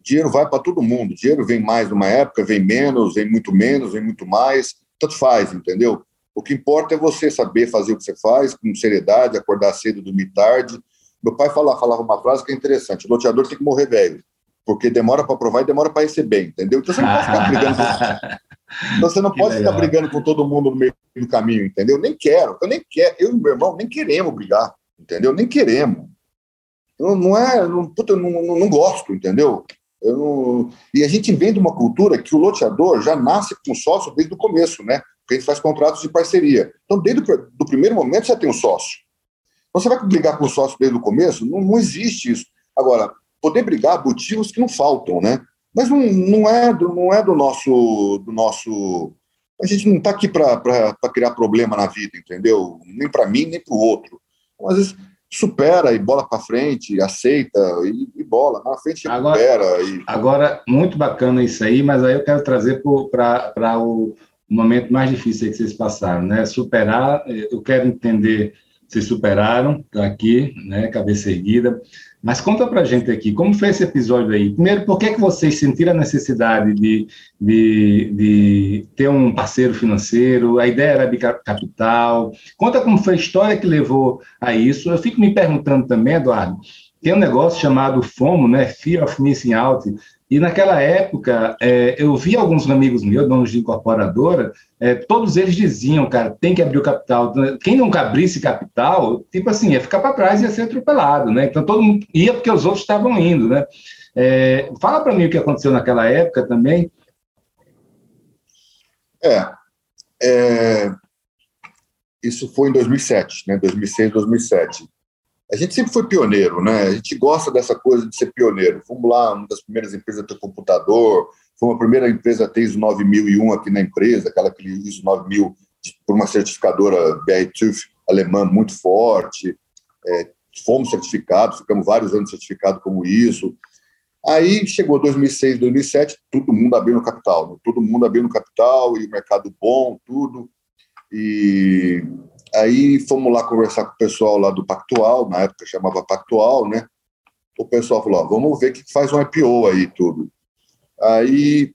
Dinheiro vai para todo mundo. Dinheiro vem mais numa época, vem menos, vem muito menos, vem muito mais. Tanto faz, entendeu? O que importa é você saber fazer o que você faz com seriedade, acordar cedo, dormir tarde. Meu pai falava, falava uma frase que é interessante: o loteador tem que morrer velho porque demora para provar e demora para receber, entendeu? Então você não pode ficar brigando com, então, você não pode ficar brigando com todo mundo no meio do caminho, entendeu? Nem quero, eu nem quero, eu e meu irmão nem queremos brigar, entendeu? Nem queremos. Não, não é, não, puta, eu não, não, não gosto, entendeu? Eu não... E a gente vem de uma cultura que o loteador já nasce com sócio desde o começo, né? Porque a gente faz contratos de parceria. Então, desde o primeiro momento, você tem um sócio. Então, você vai brigar com o sócio desde o começo? Não, não existe isso. Agora, poder brigar motivos que não faltam, né? Mas não, não, é, do, não é do nosso, do nosso. A gente não está aqui para criar problema na vida, entendeu? Nem para mim, nem para o outro. Então, às vezes supera e bola para frente, aceita e, e, bola na frente agora, supera. E... Agora, muito bacana isso aí, mas aí eu quero trazer para o momento mais difícil que vocês passaram, né? Superar, eu quero entender, vocês superaram, tá aqui, né? Cabeça erguida. Mas conta para a gente aqui, como foi esse episódio aí? Primeiro, por que, que vocês sentiram a necessidade de, de, de ter um parceiro financeiro? A ideia era de capital? Conta como foi a história que levou a isso. Eu fico me perguntando também, Eduardo, tem um negócio chamado FOMO, né? Fear of Missing Out, e naquela época, é, eu vi alguns amigos meus, donos de incorporadora, é, todos eles diziam, cara, tem que abrir o capital. Quem não abrisse capital, tipo assim, ia ficar para trás e ia ser atropelado, né? Então todo mundo ia porque os outros estavam indo, né? É, fala para mim o que aconteceu naquela época também. É, é, isso foi em 2007, né? 2006, 2007 a gente sempre foi pioneiro, né? A gente gosta dessa coisa de ser pioneiro. Fomos lá, uma das primeiras empresas a ter computador, fomos a primeira empresa a ter ISO 9001 aqui na empresa, aquela que ISO 9000 por uma certificadora BR-TÜV alemã muito forte. É, fomos certificados, ficamos vários anos certificados como isso. Aí chegou 2006, 2007, todo mundo abrindo capital, né? todo mundo abrindo capital e o mercado bom, tudo. E Aí fomos lá conversar com o pessoal lá do Pactual, na época chamava Pactual, né? O pessoal falou: ó, vamos ver que faz um IPO aí, tudo. Aí,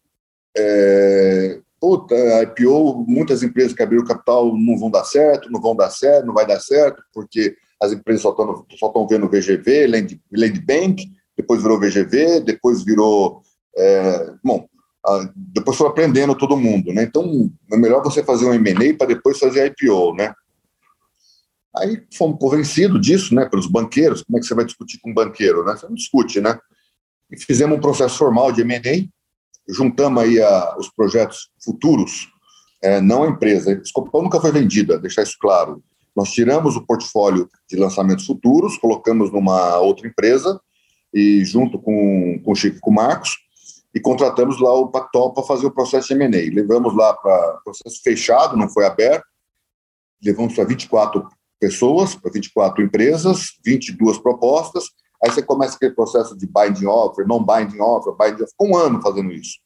é, puta, IPO, muitas empresas que abriram capital não vão dar certo, não vão dar certo, não vai dar certo, porque as empresas só estão só estão vendo VGV, Land, Land Bank, depois virou VGV, depois virou. É, bom, depois foi aprendendo todo mundo, né? Então, é melhor você fazer um M&A para depois fazer IPO, né? Aí fomos convencidos disso, né, pelos banqueiros. Como é que você vai discutir com um banqueiro, né? Você não discute, né? E fizemos um processo formal de M&A, juntamos aí a, os projetos futuros, é, não a empresa. A Escopão nunca foi vendida, deixar isso claro. Nós tiramos o portfólio de lançamentos futuros, colocamos numa outra empresa e junto com, com o Chico e com o Marcos e contratamos lá o Pactol para fazer o processo de M&A. Levamos lá para processo fechado, não foi aberto, levamos para 24 pessoas, para 24 empresas, 22 propostas. Aí você começa aquele processo de binding offer, não binding offer, binding offer, ficou um ano fazendo isso.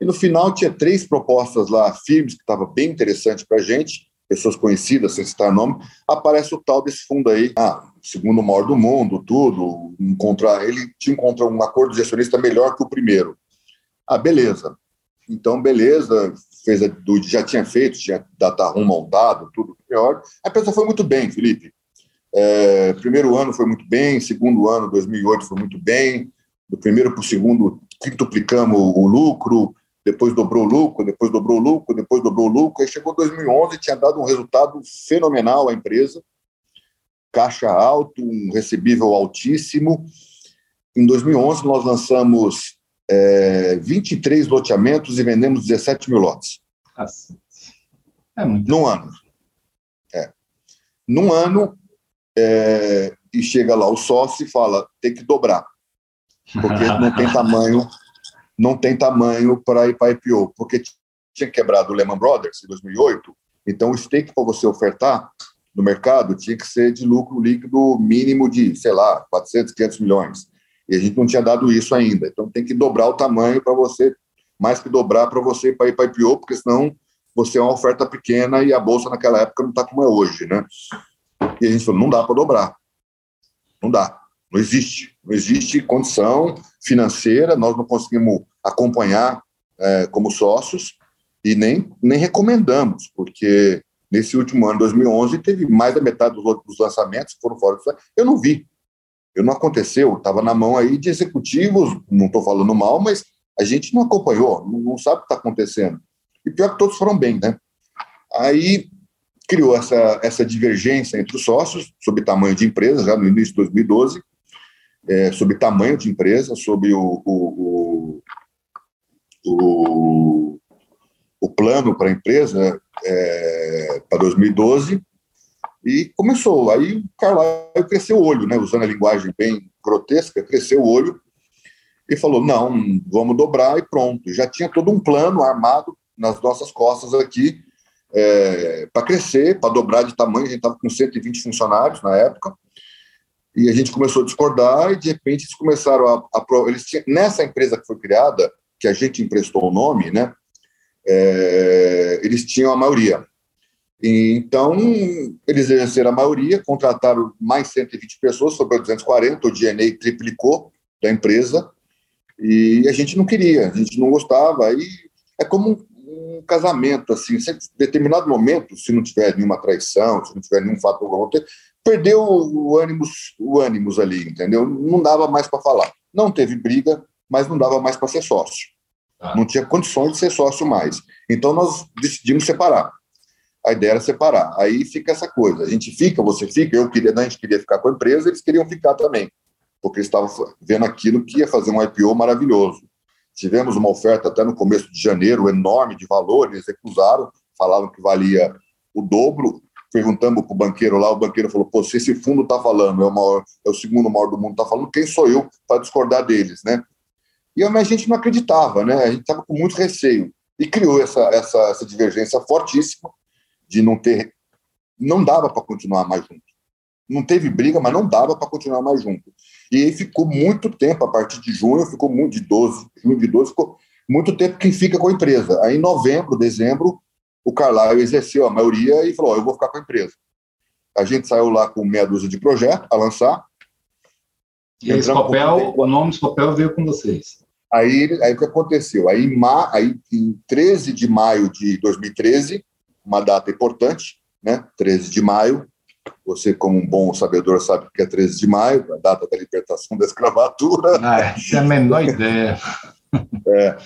E no final tinha três propostas lá firmes, que estava bem interessante para a gente, pessoas conhecidas, sem citar nome. Aparece o tal desse fundo aí, ah, segundo maior do mundo, tudo. Encontrar, ele tinha encontrado um acordo de acionista melhor que o primeiro. Ah, beleza. Então, beleza, fez a, do, já tinha feito, tinha data room montado, tudo pior. A empresa foi muito bem, Felipe. É, primeiro ano foi muito bem, segundo ano, 2008, foi muito bem. Do primeiro para o segundo, quintuplicamos o lucro, depois dobrou o lucro, depois dobrou o lucro, depois dobrou o lucro. Aí chegou 2011 e tinha dado um resultado fenomenal à empresa. Caixa alto, um recebível altíssimo. Em 2011, nós lançamos é, 23 loteamentos e vendemos 17 mil lotes. É muito. Num ano. É. Num ano, é, e chega lá o sócio e fala: tem que dobrar, porque não tem tamanho, não tem tamanho para ir para IPO, porque tinha quebrado o Lehman Brothers em 2008, então o stake para você ofertar no mercado tinha que ser de lucro líquido mínimo de, sei lá, 400, 500 milhões. E a gente não tinha dado isso ainda. Então tem que dobrar o tamanho para você, mais que dobrar para você ir para IPO, porque senão você é uma oferta pequena e a bolsa naquela época não está como é hoje, né? E a gente falou, não dá para dobrar. Não dá. Não existe. Não existe condição financeira, nós não conseguimos acompanhar é, como sócios e nem, nem recomendamos, porque nesse último ano, 2011, teve mais da metade dos, dos lançamentos que foram fora do Eu não vi. Eu não aconteceu. Estava na mão aí de executivos, não estou falando mal, mas a gente não acompanhou, não, sabe o que está acontecendo. E pior que todos foram bem, né? Aí criou essa, essa divergência entre os sócios sobre tamanho de empresa, já no início de 2012, é, sobre tamanho de empresa, sobre o, o, o, o, o plano para a empresa é, para 2012, e começou. Aí o Carlyle cresceu o olho, né, usando a linguagem bem grotesca, cresceu o olho e falou: não, vamos dobrar e pronto. Já tinha todo um plano armado nas nossas costas aqui é, para crescer, para dobrar de tamanho. A gente estava com 120 funcionários na época. E a gente começou a discordar e, de repente, eles começaram a... a eles tinham, nessa empresa que foi criada, que a gente emprestou o nome, né, é, eles tinham a maioria. E, então, eles exerceram a maioria, contrataram mais 120 pessoas, sobrou 240, o DNA triplicou da empresa, e a gente não queria, a gente não gostava. Aí é como um casamento, assim, em determinado momento, se não tiver nenhuma traição, se não tiver nenhum fato perdeu o ânimo, o ânimos ali, entendeu? Não dava mais para falar. Não teve briga, mas não dava mais para ser sócio. Ah. Não tinha condições de ser sócio mais. Então nós decidimos separar. A ideia era separar. Aí fica essa coisa. A gente fica, você fica, eu queria, a gente queria ficar com a empresa, eles queriam ficar também, porque estavam vendo aquilo que ia fazer um IPO maravilhoso. Tivemos uma oferta até no começo de janeiro enorme de valor, eles recusaram, falavam que valia o dobro. Perguntamos para o banqueiro lá, o banqueiro falou: Pô, se esse fundo está falando, é o, maior, é o segundo maior do mundo, está falando, quem sou eu para discordar deles, né? E a gente não acreditava, né? A gente estava com muito receio. E criou essa, essa, essa divergência fortíssima de não ter. Não dava para continuar mais junto. Não teve briga, mas não dava para continuar mais junto. E aí ficou muito tempo, a partir de junho, ficou muito, de 12, junho de 12, ficou muito tempo que fica com a empresa. Aí em novembro, dezembro, o Carlyle exerceu a maioria e falou: oh, eu vou ficar com a empresa. A gente saiu lá com meia dúzia de projetos a lançar. E a Scopel, o nome Scopel veio com vocês. Aí, aí o que aconteceu? Aí, em, ma, aí, em 13 de maio de 2013, uma data importante, né? 13 de maio, você, como um bom sabedor, sabe que é 13 de maio, a data da libertação da escravatura. Ah, é a menor ideia. É,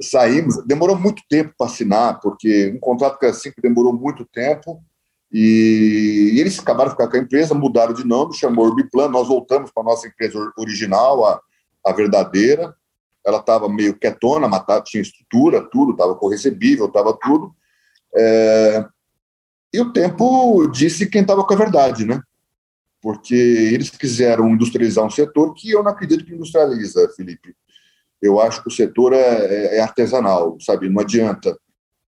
saímos, demorou muito tempo para assinar, porque um contrato que é assim que demorou muito tempo, e, e, eles acabaram de ficar com a empresa, mudaram de nome, chamou Urbiplan, nós voltamos para a nossa empresa original, a, a verdadeira, ela estava meio quietona, mas tinha estrutura, tudo, estava correcebível, estava tudo, é, e o tempo disse quem estava com a verdade, né? Porque eles quiseram industrializar um setor que eu não acredito que industrializa, Felipe. Eu acho que o setor é, é, é artesanal, sabe? Não adianta.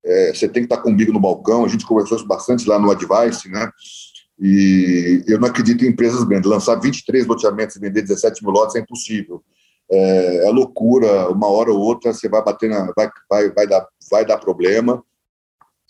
É, você tem que estar comigo no balcão. A gente conversou bastante lá no Advice, né? E eu não acredito em empresas grandes. Lançar 23 loteamentos e vender 17 mil lotes é impossível. É, é loucura. Uma hora ou outra você vai bater na, vai, vai, vai dar, vai dar problema.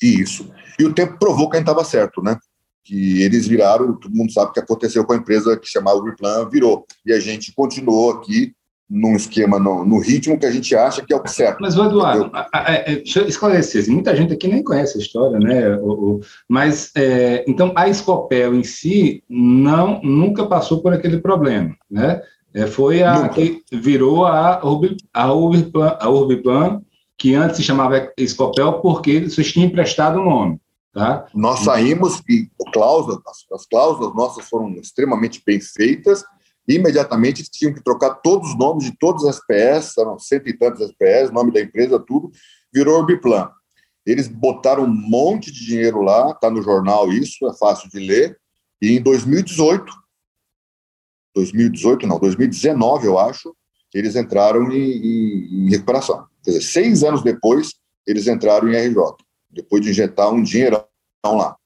E isso. E o tempo provou que a gente estava certo, né? Que eles viraram, todo mundo sabe o que aconteceu com a empresa que chamava Replan, virou. E a gente continuou aqui num esquema, no, no, ritmo que a gente acha que é o certo. Mas, Eduardo, a, a, a, é, deixa eu esclarecer, assim, muita gente aqui nem conhece a história, né? O, o, mas, é, então, a Escopel em si não, nunca passou por aquele problema, né? É, foi a nunca. que virou a, Urbi, a, Urbiplan, a Urbiplan que antes se chamava Escopel, porque vocês tinham emprestado o nome. Tá? Nós saímos e cláusulas, as cláusulas nossas foram extremamente bem feitas. Imediatamente tinham que trocar todos os nomes de todas as SPS, eram cento e tantas SPS, nome da empresa, tudo, virou Urbiplan. Eles botaram um monte de dinheiro lá, está no jornal isso, é fácil de ler. E em 2018, 2018 não, 2019 eu acho, eles entraram em, em, em recuperação. Quer dizer, seis anos depois, eles entraram em RJ, depois de injetar um dinheirão lá.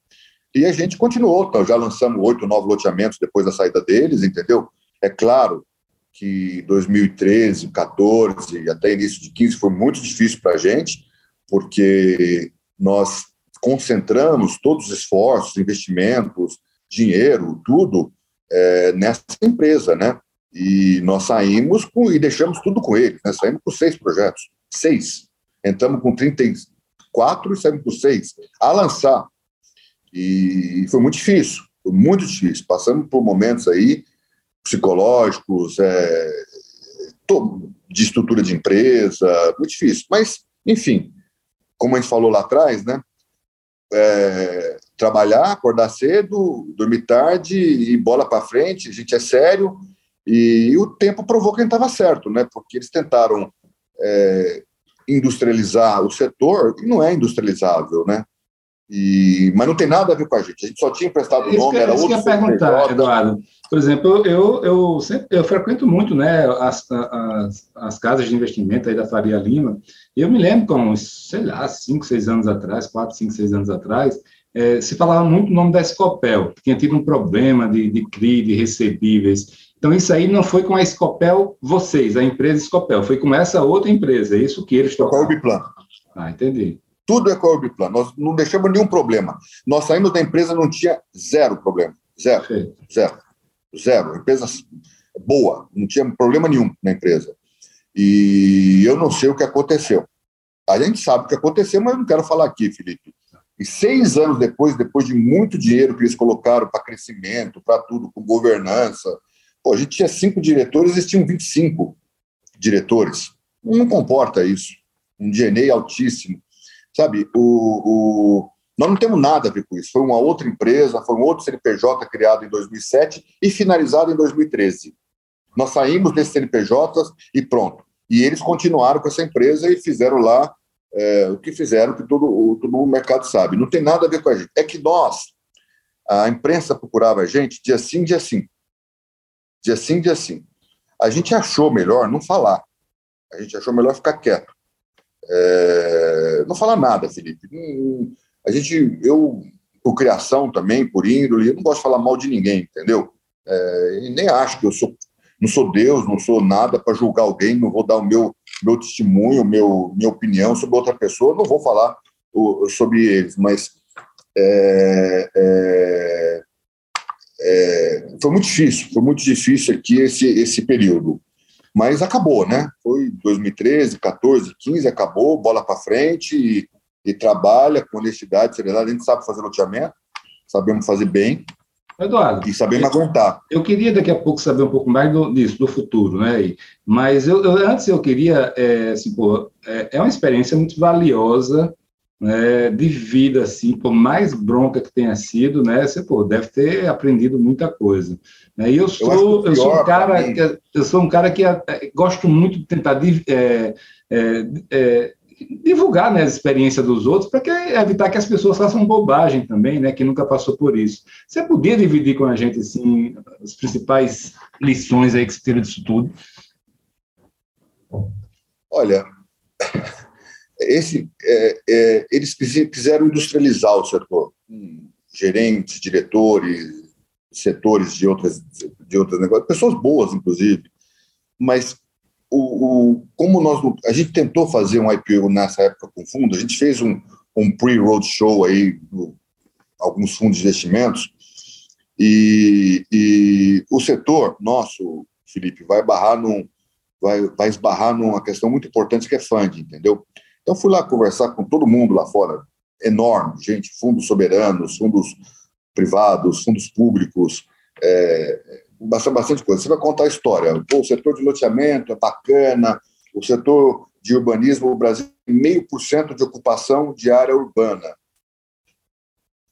E a gente continuou, então, já lançamos oito, nove loteamentos depois da saída deles, entendeu? É claro que 2013, 14 e até início de 15 foi muito difícil para a gente, porque nós concentramos todos os esforços, investimentos, dinheiro, tudo é, nessa empresa, né? E nós saímos com, e deixamos tudo com ele, né? Saímos com seis projetos, seis. Entramos com 34 e saímos com seis a lançar. E foi muito difícil, foi muito difícil. Passamos por momentos aí psicológicos, é, de estrutura de empresa, muito difícil. Mas, enfim, como a gente falou lá atrás, né? É, trabalhar, acordar cedo, dormir tarde e bola para frente, a gente é sério. E o tempo provou que a gente estava certo, né? Porque eles tentaram é, industrializar o setor e não é industrializável, né? E, mas não tem nada a ver com a gente. A gente só tinha emprestado o nome, era isso outro. Que eu ia perguntar, Eduardo. Por exemplo, eu, eu, sempre, eu frequento muito né, as, as, as, casas de investimento aí da Faria Lima, eu me lembro, com, sei lá, cinco, seis anos atrás, quatro, cinco, seis anos atrás, é, se falava muito o nome da Escopel, que tinha tido um problema de, de CRI, de recebíveis. Então, isso aí não foi com a Escopel vocês, a empresa Escopel, foi com essa outra empresa, é isso que eles tocaram. Corbiplan. Ah, entendi. Tudo é Corbiplan, nós não deixamos nenhum problema. Nós saímos da empresa, não tinha zero problema, zero, zero, zero. Empresa boa, não tinha problema nenhum na empresa. E eu não sei o que aconteceu. A gente sabe o que aconteceu, mas eu não quero falar aqui, Felipe. E seis anos depois, depois de muito dinheiro que eles colocaram para crescimento, para tudo, com governança, pô, a gente tinha cinco diretores, eles tinham 25 diretores. Não comporta isso. Um DNA altíssimo. Sabe, o, o, nós não temos nada a ver com isso. Foi uma outra empresa, foi um outro CNPJ criado em 2007 e finalizado em 2013. Nós saímos desses CNPJs e pronto. E eles continuaram com essa empresa e fizeram lá é, o que fizeram, que todo, todo o mercado sabe. Não tem nada a ver com a gente. É que nós, a imprensa procurava a gente dia sim, dia sim. Dia sim, dia sim. A gente achou melhor não falar. A gente achou melhor ficar quieto. É, não falar nada, Felipe. A gente, eu, por criação também, por índole, eu não gosto de falar mal de ninguém, entendeu? É, e nem acho que eu sou, não sou Deus, não sou nada para julgar alguém, não vou dar o meu meu testemunho, meu, minha opinião sobre outra pessoa, não vou falar o, sobre eles, mas é, é, foi muito difícil, foi muito difícil aqui esse, esse período. Mas acabou, né? Foi 2013, 14, 15, acabou, bola para frente e, e, trabalha com honestidade, seriedade. A gente sabe fazer loteamento, sabemos fazer bem, Eduardo. E sabendo aguentar. Eu queria daqui a pouco saber um pouco mais do, disso, do futuro, né? Mas eu, eu antes eu queria, é, assim, pô, é, é, uma experiência muito valiosa, né, de vida, assim, por mais bronca que tenha sido, né? Você, pô, deve ter aprendido muita coisa. Né? E eu sou, eu, eu sou um cara, eu sou um cara que é, gosto muito de tentar é, é, é divulgar né, a experiência dos outros para evitar que as pessoas façam bobagem também, né, que nunca passou por isso. Você podia dividir com a gente assim, as principais lições aí que você tira disso tudo? Olha, esse, é, é, eles quiseram industrializar o setor. Gerentes, diretores, setores de outras, de outras negócios, pessoas boas, inclusive, mas o, o, como nós a gente tentou fazer um IPO nessa época com fundo, a gente fez um, um pre-road show aí, alguns fundos de investimentos, e, e, o setor nosso, Felipe, vai barrar num, vai, vai esbarrar numa questão muito importante que é funding, entendeu? Então fui lá conversar com todo mundo lá fora, enorme, gente, fundos soberanos, fundos privados, fundos públicos, é, bastante, coisa. Você vai contar a história. Pô, o setor de loteamento é bacana, o setor de urbanismo, o Brasil tem meio por cento de ocupação de área urbana.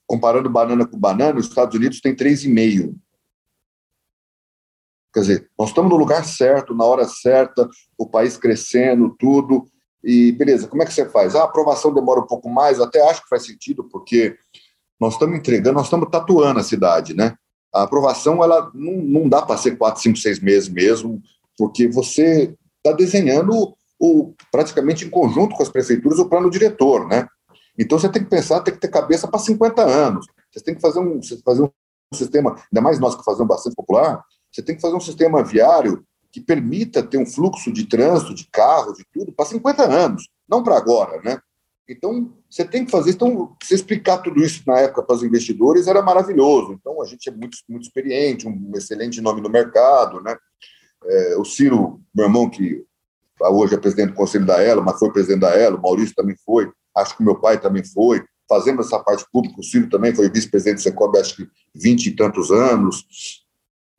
Comparando banana com banana, os Estados Unidos tem 3,5%. Quer dizer, nós estamos no lugar certo, na hora certa, o país crescendo, tudo. E beleza, como é que você faz? Ah, a aprovação demora um pouco mais, até acho que faz sentido, porque nós estamos entregando, nós estamos tatuando a cidade, né? A aprovação ela não, não dá para ser quatro, cinco, seis meses mesmo, porque você está desenhando o, praticamente em conjunto com as prefeituras o plano diretor, né? Então você tem que pensar, tem que ter cabeça para 50 anos. Você tem que fazer um, fazer um sistema, ainda mais nós que fazemos bastante popular, você tem que fazer um sistema viário que permita ter um fluxo de trânsito, de carro, de tudo, para 50 anos, não para agora, né? Então, você tem que fazer. Então, você explicar tudo isso na época para os investidores era maravilhoso. Então, a gente é muito, muito experiente, um excelente nome no mercado, né? É, o Ciro, meu irmão, que hoje é presidente do conselho da Elo, mas foi presidente da Elo, o Maurício também foi, acho que meu pai também foi, fazendo essa parte pública, o Ciro também foi vice-presidente do Secob, acho que 20 e tantos anos.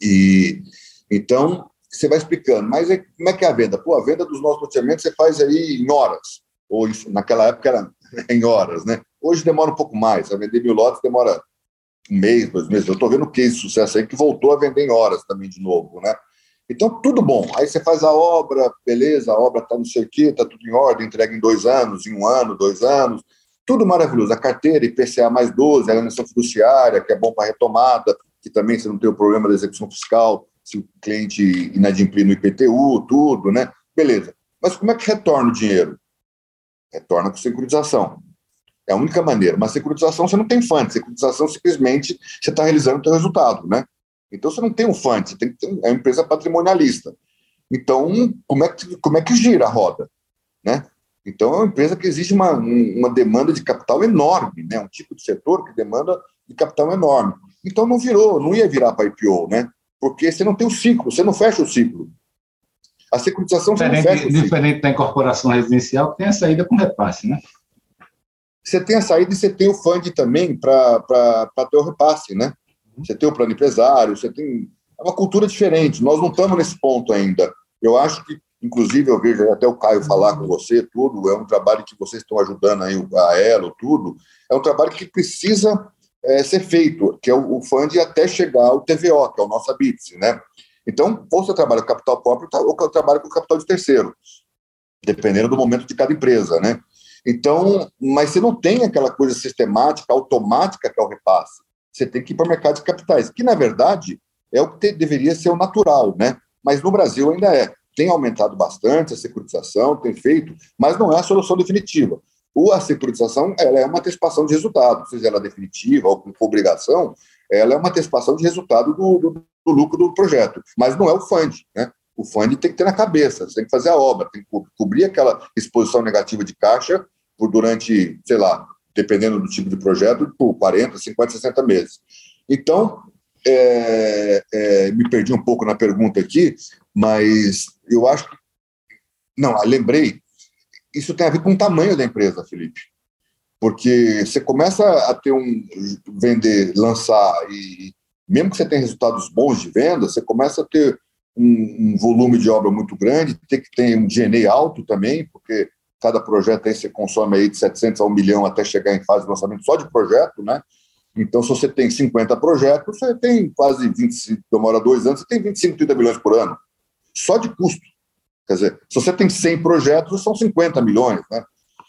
E então, você vai explicando, mas é, como é que é a venda? Pô, a venda dos nossos loteamentos você faz aí em horas ou isso, naquela época era em horas, né? Hoje demora um pouco mais, a vender mil lotes demora um mês, dois meses. Eu estou vendo o case de sucesso aí que voltou a vender em horas também de novo, né? Então, tudo bom. Aí você faz a obra, beleza, a obra está no sei o está tudo em ordem, entrega em dois anos, em um ano, dois anos, tudo maravilhoso. A carteira, IPCA mais 12, a alienação fiduciária, que é bom para retomada, que também você não tem o problema da execução fiscal, se o cliente inadimplir no IPTU, tudo, né? Beleza. Mas como é que retorna o dinheiro? Retorna com securitização. É a única maneira. Mas securitização você não tem fund. Securitização simplesmente você está realizando o seu resultado, né? Então você não tem um fund, você tem um, é uma empresa patrimonialista. Então, como é que, como é que gira a roda? Né? Então, é uma empresa que existe uma, uma demanda de capital enorme, né? um tipo de setor que demanda de capital enorme. Então, não virou, não ia virar para IPO, né? Porque você não tem o ciclo, você não fecha o ciclo. A securitização diferente, você não fecha Diferente da incorporação residencial, tem a saída com repasse, né? Você tem a saída e você tem o fund também para ter o repasse, né? Você tem o plano empresário, você tem. É uma cultura diferente. Nós não estamos nesse ponto ainda. Eu acho que, inclusive, eu vejo até o Caio falar com você, tudo, é um trabalho que vocês estão ajudando aí, a Elo, tudo. É um trabalho que precisa é, ser feito, que é o, o até chegar ao TVO, que é o nosso BITS, né? Então, ou você trabalha com capital próprio ou você trabalha com capital de terceiro, dependendo do momento de cada empresa, né? Então, mas você não tem aquela coisa sistemática, automática que é o repasse. Você tem que ir para o mercado de capitais, que na verdade é o que te, deveria ser o natural, né? Mas no Brasil ainda é. Tem aumentado bastante a securitização, tem feito, mas não é a solução definitiva. O, a securitização ela é uma antecipação de resultado, seja ela definitiva ou com obrigação, ela é uma antecipação de resultado do, do, do lucro do projeto, mas não é o fund, né? O fund tem que ter na cabeça, você tem que fazer a obra, tem que co cobrir aquela exposição negativa de caixa por durante, sei lá, dependendo do tipo de projeto, por 40, 50, 60 meses. Então, é, é, me perdi um pouco na pergunta aqui, mas eu acho que. Não, lembrei, isso tem a ver com o tamanho da empresa, Felipe. Porque você começa a ter um. vender, lançar, e mesmo que você tenha resultados bons de venda, você começa a ter um, um volume de obra muito grande, tem que ter um DNA alto também, porque cada projeto aí você consome aí de 700 a 1 milhão até chegar em fase de lançamento só de projeto, né? Então, se você tem 50 projetos, você tem quase 25, demora dois anos, você tem 25, 30 milhões por ano, só de custo. Quer dizer, se você tem 100 projetos, são 50 milhões, né?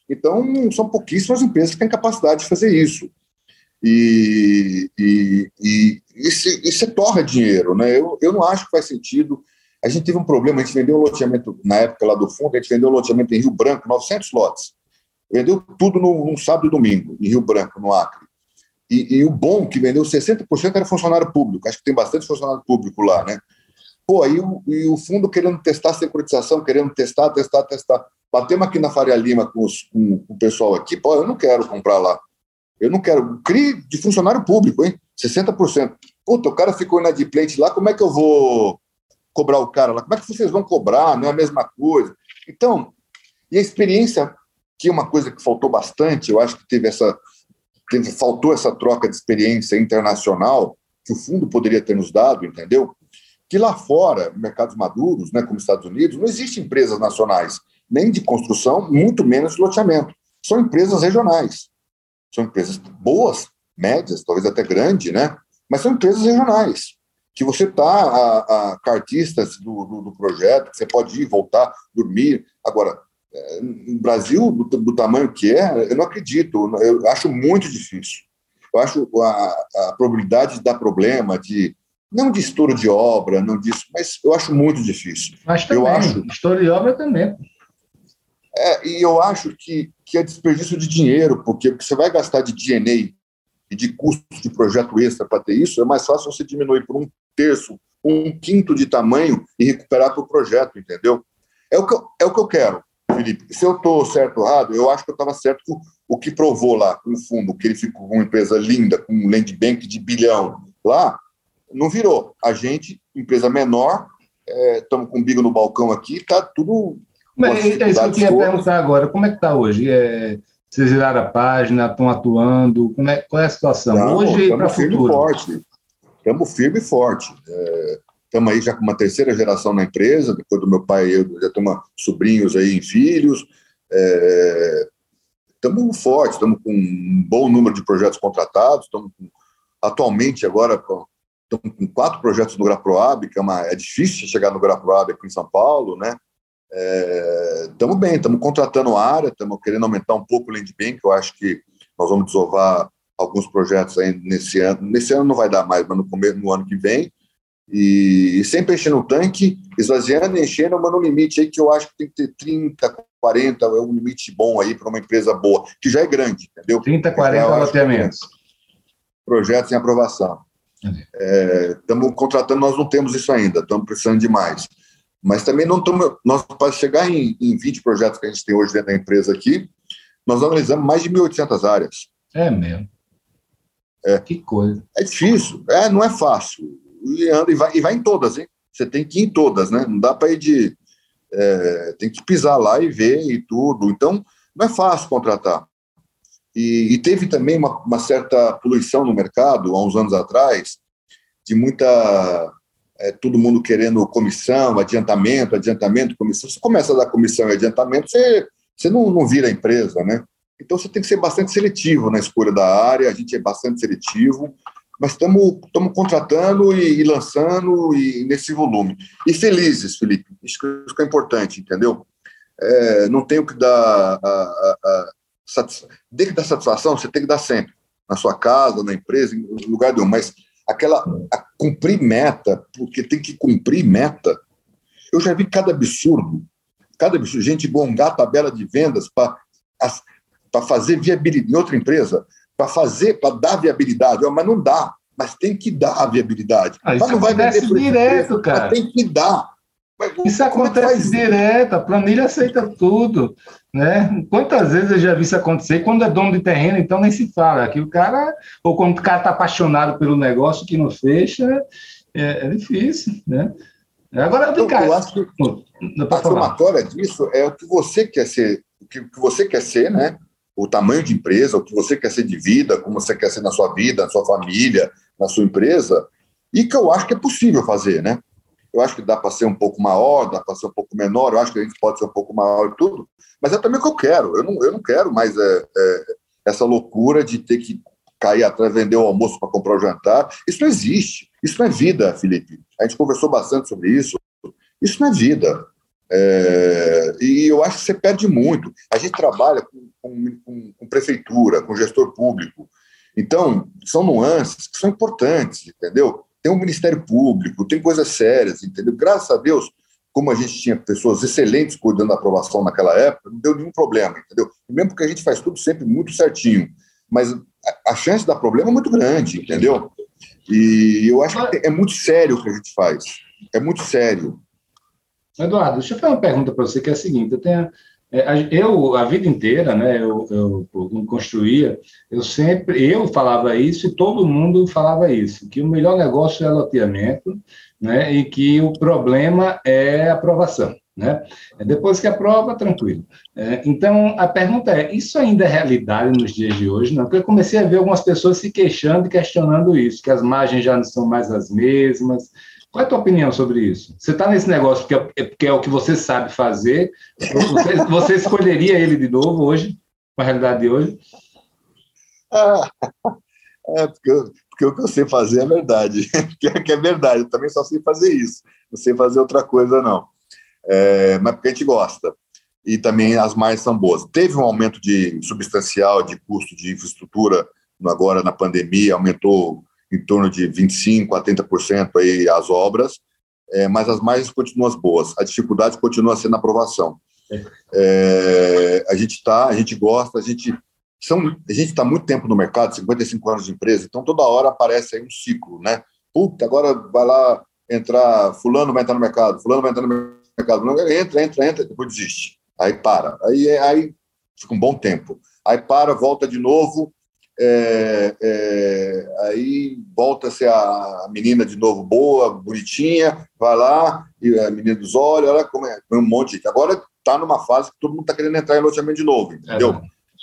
Então, são pouquíssimas empresas que têm capacidade de fazer isso. E, e, e, e, se, e se torra dinheiro, né? Eu, eu não acho que faz sentido a gente teve um problema, a gente vendeu um loteamento, na época lá do fundo, a gente vendeu um loteamento em Rio Branco, 900 lotes. Vendeu tudo num, num sábado e domingo, em Rio Branco, no Acre. E, e o bom que vendeu 60% era funcionário público, acho que tem bastante funcionário público lá, né? Pô, aí o, e o fundo querendo testar a securitização, querendo testar, testar, testar. Batemos aqui na Faria Lima com, os, com, com o pessoal aqui, pô, eu não quero comprar lá. Eu não quero. CRI de funcionário público, hein? 60%. Puta, o cara ficou inadimplente lá, como é que eu vou cobrar o cara lá. Como é que vocês vão cobrar? Não é a mesma coisa. Então, e a experiência, que é uma coisa que faltou bastante, eu acho que teve essa. Teve, faltou essa troca de experiência internacional que o fundo poderia ter nos dado, entendeu? Que lá fora, mercados maduros, né, como Estados Unidos, não existem empresas nacionais, nem de construção, muito menos de loteamento. São empresas regionais. São empresas boas, médias, talvez até grandes, né? Mas são empresas regionais que você está a, a cartistas do, do, do, projeto, que você pode ir, voltar, dormir. Agora, é, no Brasil, do, do, tamanho que é, eu não acredito, eu acho muito difícil. Eu acho a, a probabilidade de dar problema, de não de estouro de obra, não disso, mas eu acho muito difícil. Mas também, eu acho, estouro de obra também. É, e eu acho que, que é desperdício de dinheiro, porque você vai gastar de DNA e de custo de projeto extra para ter isso, é mais fácil você diminuir por um terço um quinto de tamanho e recuperar para o projeto, entendeu? É o que eu, é o que eu quero, Felipe. Se eu estou certo ou errado, eu acho que eu estava certo com o que provou lá, com o fundo, que ele ficou com uma empresa linda, com um land bank de bilhão lá, não virou. A gente, empresa menor, estamos é, com o bigo no balcão aqui, está tudo. Mas é isso que eu queria perguntar agora. Como é que está hoje? É, vocês viraram a página, estão atuando? Como é, qual é a situação? Não, hoje para o futuro? Forte. Estamos firme e forte. Estamos é, aí já com uma terceira geração na empresa, depois do meu pai e eu já temos sobrinhos aí em filhos. Estamos é, fortes, estamos com um bom número de projetos contratados, estamos atualmente agora estamos com quatro projetos no Graproab, que é, uma, é difícil chegar no Graproab aqui em São Paulo, né? Estamos é, bem, estamos contratando área, estamos querendo aumentar um pouco o land bank, eu acho que nós vamos desovar alguns projetos aí nesse ano. Nesse ano não vai dar mais, mas no começo no ano que vem. E, e sempre enchendo o tanque, esvaziando e enchendo, mas no limite aí que eu acho que tem que ter 30, 40, é um limite bom aí para uma empresa boa, que já é grande, entendeu? 30, 40 loteamentos. Projetos em aprovação. Estamos é, contratando, nós não temos isso ainda, estamos precisando de mais. Mas também não estamos. Nós, para chegar em, em 20 projetos que a gente tem hoje dentro da empresa aqui, nós analisamos mais de 1.800 áreas. É mesmo. É. Que coisa. É difícil, é, não é fácil. E, anda, e, vai, e vai em todas, hein? Você tem que ir em todas, né? Não dá para ir de. É, tem que pisar lá e ver e tudo. Então, não é fácil contratar. E, e teve também uma, uma, certa poluição no mercado, há uns anos atrás, de muita. É, todo mundo querendo comissão, adiantamento, adiantamento, comissão. Você começa a dar comissão e adiantamento, você, você não, não vira empresa, né? Então você tem que ser bastante seletivo na escolha da área, a gente é bastante seletivo, mas estamos contratando e, e, lançando e nesse volume. E felizes, Felipe, isso que é importante, entendeu? É, não tenho que dar a, a, a tem que dar satisfação, você tem que dar sempre, na sua casa, na empresa, em lugar nenhum, mas aquela a cumprir meta, porque tem que cumprir meta. Eu já vi cada absurdo, cada absurdo, gente gongar a tabela de vendas para fazer viabilidade em outra empresa, para fazer, para dar viabilidade. Mas não dá, mas tem que dar a viabilidade. Ah, mas não vai vender direto, empresa, cara. tem que dar. Isso é acontece é direto, a planilha aceita tudo. Né? Quantas vezes eu já vi isso acontecer? Quando é dono de terreno, então nem se fala. Que o cara, ou quando o cara está apaixonado pelo negócio que não fecha, é, é difícil. Né? Agora, vem cá. Eu acho que a somatória disso é o que você quer ser, o que você quer ser, né? o tamanho de empresa, o que você quer ser de vida, como você quer ser na sua vida, na sua família, na sua empresa, e que eu acho que é possível fazer, né? Eu acho que dá para ser um pouco maior, dá para ser um pouco menor, eu acho que a gente pode ser um pouco maior e tudo, mas é também o que eu quero. Eu não, eu não quero mais é, é, essa loucura de ter que cair atrás, vender o almoço para comprar o jantar. Isso não existe. Isso não é vida, Felipe. A gente conversou bastante sobre isso. Isso não é vida. É, e eu acho que você perde muito. A gente trabalha com, com, com, prefeitura, com gestor público. Então, são nuances que são importantes, entendeu? Tem um Ministério Público, tem coisas sérias, entendeu? Graças a Deus, como a gente tinha pessoas excelentes cuidando da aprovação naquela época, não deu nenhum problema, entendeu? Mesmo porque a gente faz tudo sempre muito certinho, mas a, a chance de dar problema é muito grande, entendeu? E eu acho que é muito sério o que a gente faz. É muito sério. Eduardo, deixa eu fazer uma pergunta para você, que é a seguinte: eu, tenho, eu a vida inteira, né, eu, eu, eu construía, eu sempre, eu falava isso e todo mundo falava isso, que o melhor negócio é loteamento, né, e que o problema é aprovação. Né? Depois que aprova, tranquilo. É, então, a pergunta é: isso ainda é realidade nos dias de hoje? Não, porque eu comecei a ver algumas pessoas se queixando e questionando isso, que as margens já não são mais as mesmas, qual é a tua opinião sobre isso? Você está nesse negócio porque é, porque é, o que você sabe fazer? Você, você escolheria ele de novo hoje, com a realidade de hoje? Ah, é porque, porque o que eu sei fazer é verdade. é, que é verdade, eu também só sei fazer isso. Não sei fazer outra coisa, não. É, mas porque a gente gosta. E também as margens são boas. Teve um aumento de substancial de custo de infraestrutura agora na pandemia, aumentou em torno de 25% a 30% aí as obras, é, mas as margens continuam boas. A dificuldade continua sendo a aprovação. É, a gente está, a gente gosta, a gente são, a gente está muito tempo no mercado, 55 anos de empresa, então toda hora aparece aí um ciclo, né? Puta, agora vai lá entrar, fulano vai entrar no mercado, fulano vai entrar no mercado, entra, entra, entra, depois desiste. Aí para. Aí, aí fica um bom tempo. Aí para, volta de novo, é, é, aí volta a ser a menina de novo boa, bonitinha, vai lá, e a menina dos olhos, olha como é, um monte de. Agora está numa fase que todo mundo está querendo entrar em loteamento de novo, entendeu? É,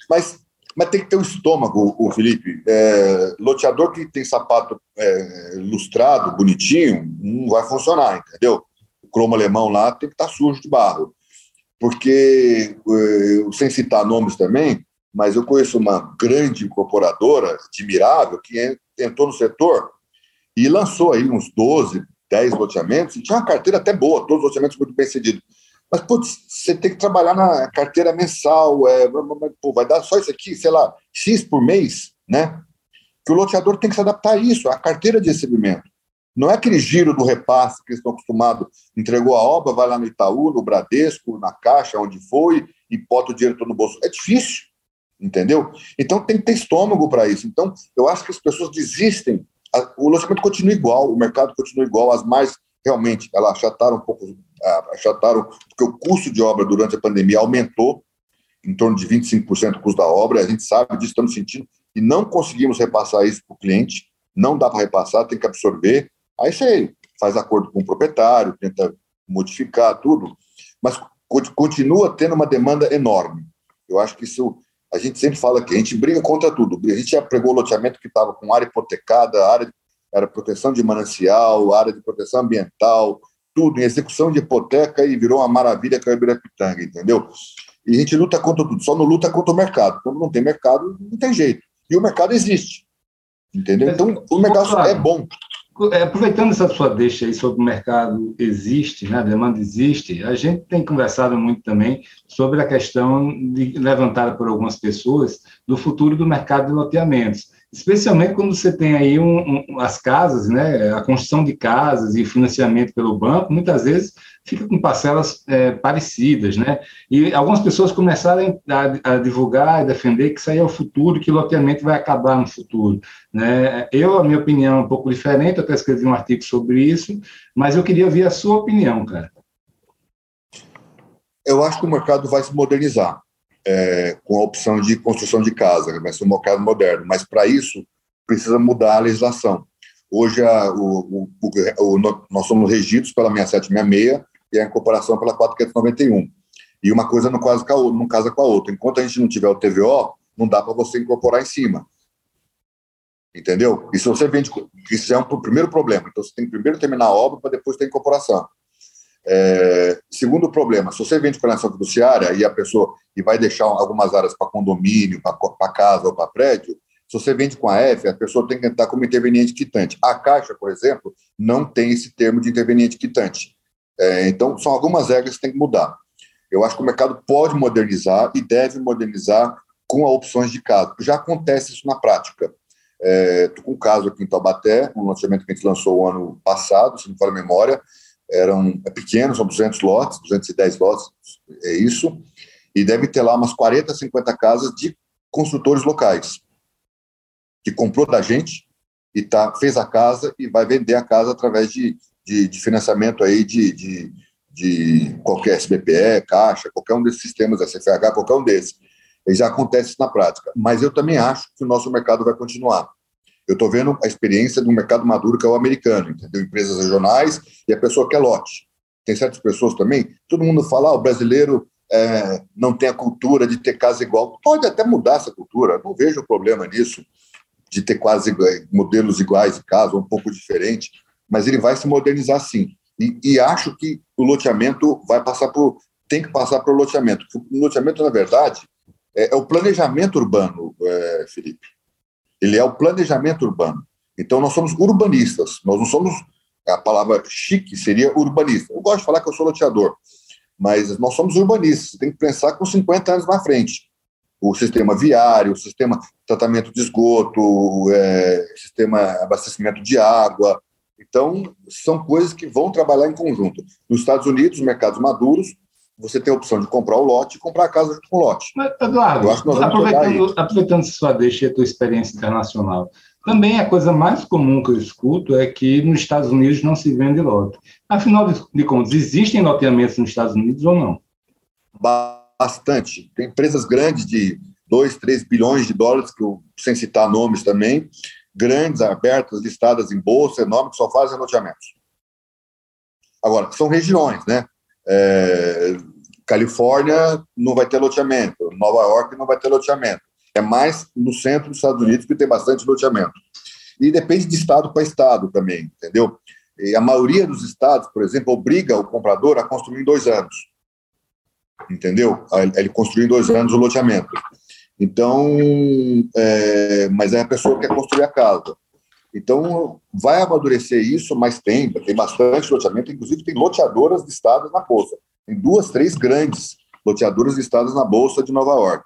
mas, mas tem que ter um estômago, o Felipe. É, loteador que tem sapato é, lustrado, bonitinho, não vai funcionar, entendeu? O cromo alemão lá tem que estar tá sujo de barro. Porque, é, sem citar nomes também, mas eu conheço uma grande incorporadora, admirável, que entrou no setor e lançou aí uns 12, 10 loteamentos, e tinha uma carteira até boa, todos os loteamentos muito bem cedidos. Mas, putz, você tem que trabalhar na carteira mensal, é, pô, vai dar só isso aqui, sei lá, X por mês, né? Que o loteador tem que se adaptar a isso, a carteira de recebimento. Não é aquele giro do repasse que eles estão acostumados, entregou a obra, vai lá no Itaú, no Bradesco, na Caixa, onde foi, e bota o dinheiro todo no bolso. É difícil, entendeu? Então tem que ter estômago para isso. Então, eu acho que as pessoas desistem. O loteamento continua igual, o mercado continua igual, as mais realmente elas achataram um pouco achataram, porque o custo de obra durante a pandemia aumentou em torno de 25% o custo da obra, a gente sabe disso, estamos sentindo, e não conseguimos repassar isso para o cliente, não dá para repassar, tem que absorver, aí você faz acordo com o proprietário, tenta modificar tudo, mas continua tendo uma demanda enorme. Eu acho que isso, a gente sempre fala que a gente briga contra tudo, a gente já pregou loteamento que estava com área hipotecada, área era proteção de manancial, área de proteção ambiental, tudo em execução de hipoteca e virou uma maravilha com a Ibirapitanga, entendeu? E a gente luta contra tudo, só não luta contra o mercado. Quando não tem mercado, não tem jeito. E o mercado existe, entendeu? Então, o mercado é bom. É, aproveitando essa sua deixa aí sobre o mercado existe, né, a demanda existe, a gente tem conversado muito também sobre a questão de, levantada por algumas pessoas do futuro do mercado de loteamentos especialmente quando você tem aí um, um, as casas, né, a construção de casas e financiamento pelo banco, muitas vezes fica com parcelas é, parecidas, né, e algumas pessoas começaram a, a, divulgar e defender que isso aí é o futuro, que o loteamento vai acabar no futuro, né, eu, a minha opinião é um pouco diferente, até escrevi um artigo sobre isso, mas eu queria ouvir a sua opinião, cara. Eu acho que o mercado vai se modernizar é, com a opção de construção de casa, vai ser um mercado moderno, mas para isso precisa mudar a legislação. Hoje a, o, o, o, nós somos regidos pela 6766 e a incorporação pela 4591. E uma coisa não a, não casa com a outra. Enquanto a gente não tiver o TVO, não dá para você incorporar em cima. Entendeu? E se você vende, isso é um primeiro problema. Então você tem que primeiro terminar a obra para depois ter incorporação. É, segundo problema, se você vende conexão fiduciária e a pessoa e vai deixar algumas áreas para condomínio, para casa ou para prédio, se você vende com a F, a pessoa tem que entrar como interveniente quitante. A Caixa, por exemplo, não tem esse termo de interveniente quitante. É, então, são algumas regras que tem que mudar. Eu acho que o mercado pode modernizar e deve modernizar com opções de casa. Já acontece isso na prática. Estou é, com um caso aqui em Taubaté, um lançamento que a gente lançou o ano passado, se não for a memória, eram é pequeno, são 200 lotes, 210 lotes, é isso, e deve ter lá umas 40, 50 casas de construtores locais, que comprou da gente e tá, fez a casa e vai vender a casa através de, de, de financiamento aí de, de, de, qualquer SBPE, Caixa, qualquer um desses sistemas, SFH, qualquer um desses. E já acontece na prática. Mas eu também acho que o nosso mercado vai continuar. Eu estou vendo a experiência um mercado maduro que é o americano, entendeu? Empresas regionais e a pessoa quer lote. Tem certas pessoas também, todo mundo fala, ah, o brasileiro é, não tem a cultura de ter casa igual. Pode até mudar essa cultura, não vejo problema nisso, de ter quase modelos iguais de casa, um pouco diferente, mas ele vai se modernizar sim. E, e acho que o loteamento vai passar por. tem que passar para o loteamento. O loteamento, na verdade, é, é o planejamento urbano, é, Felipe ele é o planejamento urbano. Então, nós somos urbanistas, nós não somos. A palavra chique seria urbanista. Eu gosto de falar que eu sou loteador, mas nós somos urbanistas, tem que pensar com 50 anos na frente. O sistema viário, o sistema tratamento de esgoto, é, sistema abastecimento de água. Então, são coisas que vão trabalhar em conjunto. Nos Estados Unidos, mercados maduros, você tem a opção de comprar o lote e comprar a casa junto com o lote. Mas, Eduardo, aproveitando, aproveitando sua deixa e a tua experiência internacional, também a coisa mais comum que eu escuto é que nos Estados Unidos não se vende lote. Afinal de contas, existem loteamentos nos Estados Unidos ou não? Bastante. Tem empresas grandes de 2, 3 bilhões de dólares, que eu, sem citar nomes também, grandes, abertas, listadas em bolsa, enormes, que só fazem loteamentos. Agora, são regiões, né? É, Califórnia não vai ter loteamento, Nova York não vai ter loteamento. É mais no centro dos Estados Unidos que tem bastante loteamento. E depende de estado para estado também, entendeu? E a maioria dos estados, por exemplo, obriga o comprador a construir em dois anos. Entendeu? Ele construir em dois anos o loteamento. Então, é, mas é a pessoa que quer construir a casa. Então, vai amadurecer isso, mas tem, tem bastante loteamento, inclusive tem loteadoras listadas na Bolsa. Tem duas, três grandes loteadoras listadas na Bolsa de Nova York.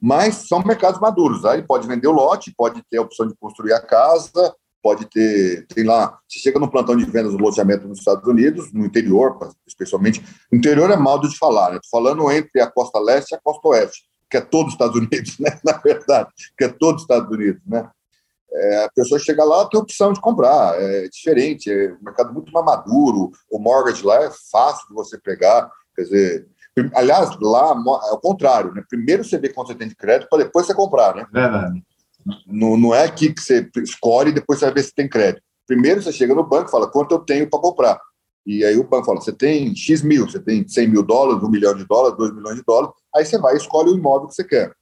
Mas são mercados maduros. Aí pode vender o lote, pode ter a opção de construir a casa, pode ter, tem lá, você chega no plantão de vendas do loteamento nos Estados Unidos, no interior, especialmente, o interior é mal de falar, né? Estou falando entre a costa leste e a costa oeste, que é todo os Estados Unidos, né? Na verdade, que é todo os Estados Unidos, né? É, a pessoa chega lá tem opção de comprar, é diferente, é um mercado muito mais maduro, o mortgage lá é fácil de você pegar, quer dizer, aliás, lá é o contrário, né? Primeiro você vê quanto você tem de crédito para depois você comprar, né? Verdade. Não, não é aqui que você escolhe e depois você vai ver se tem crédito. Primeiro você chega no banco e fala quanto eu tenho para comprar. E aí o banco fala, você tem X mil, você tem 100 mil dólares, 1 milhão de dólares, 2 milhões de dólares, aí você vai e escolhe o imóvel que você quer.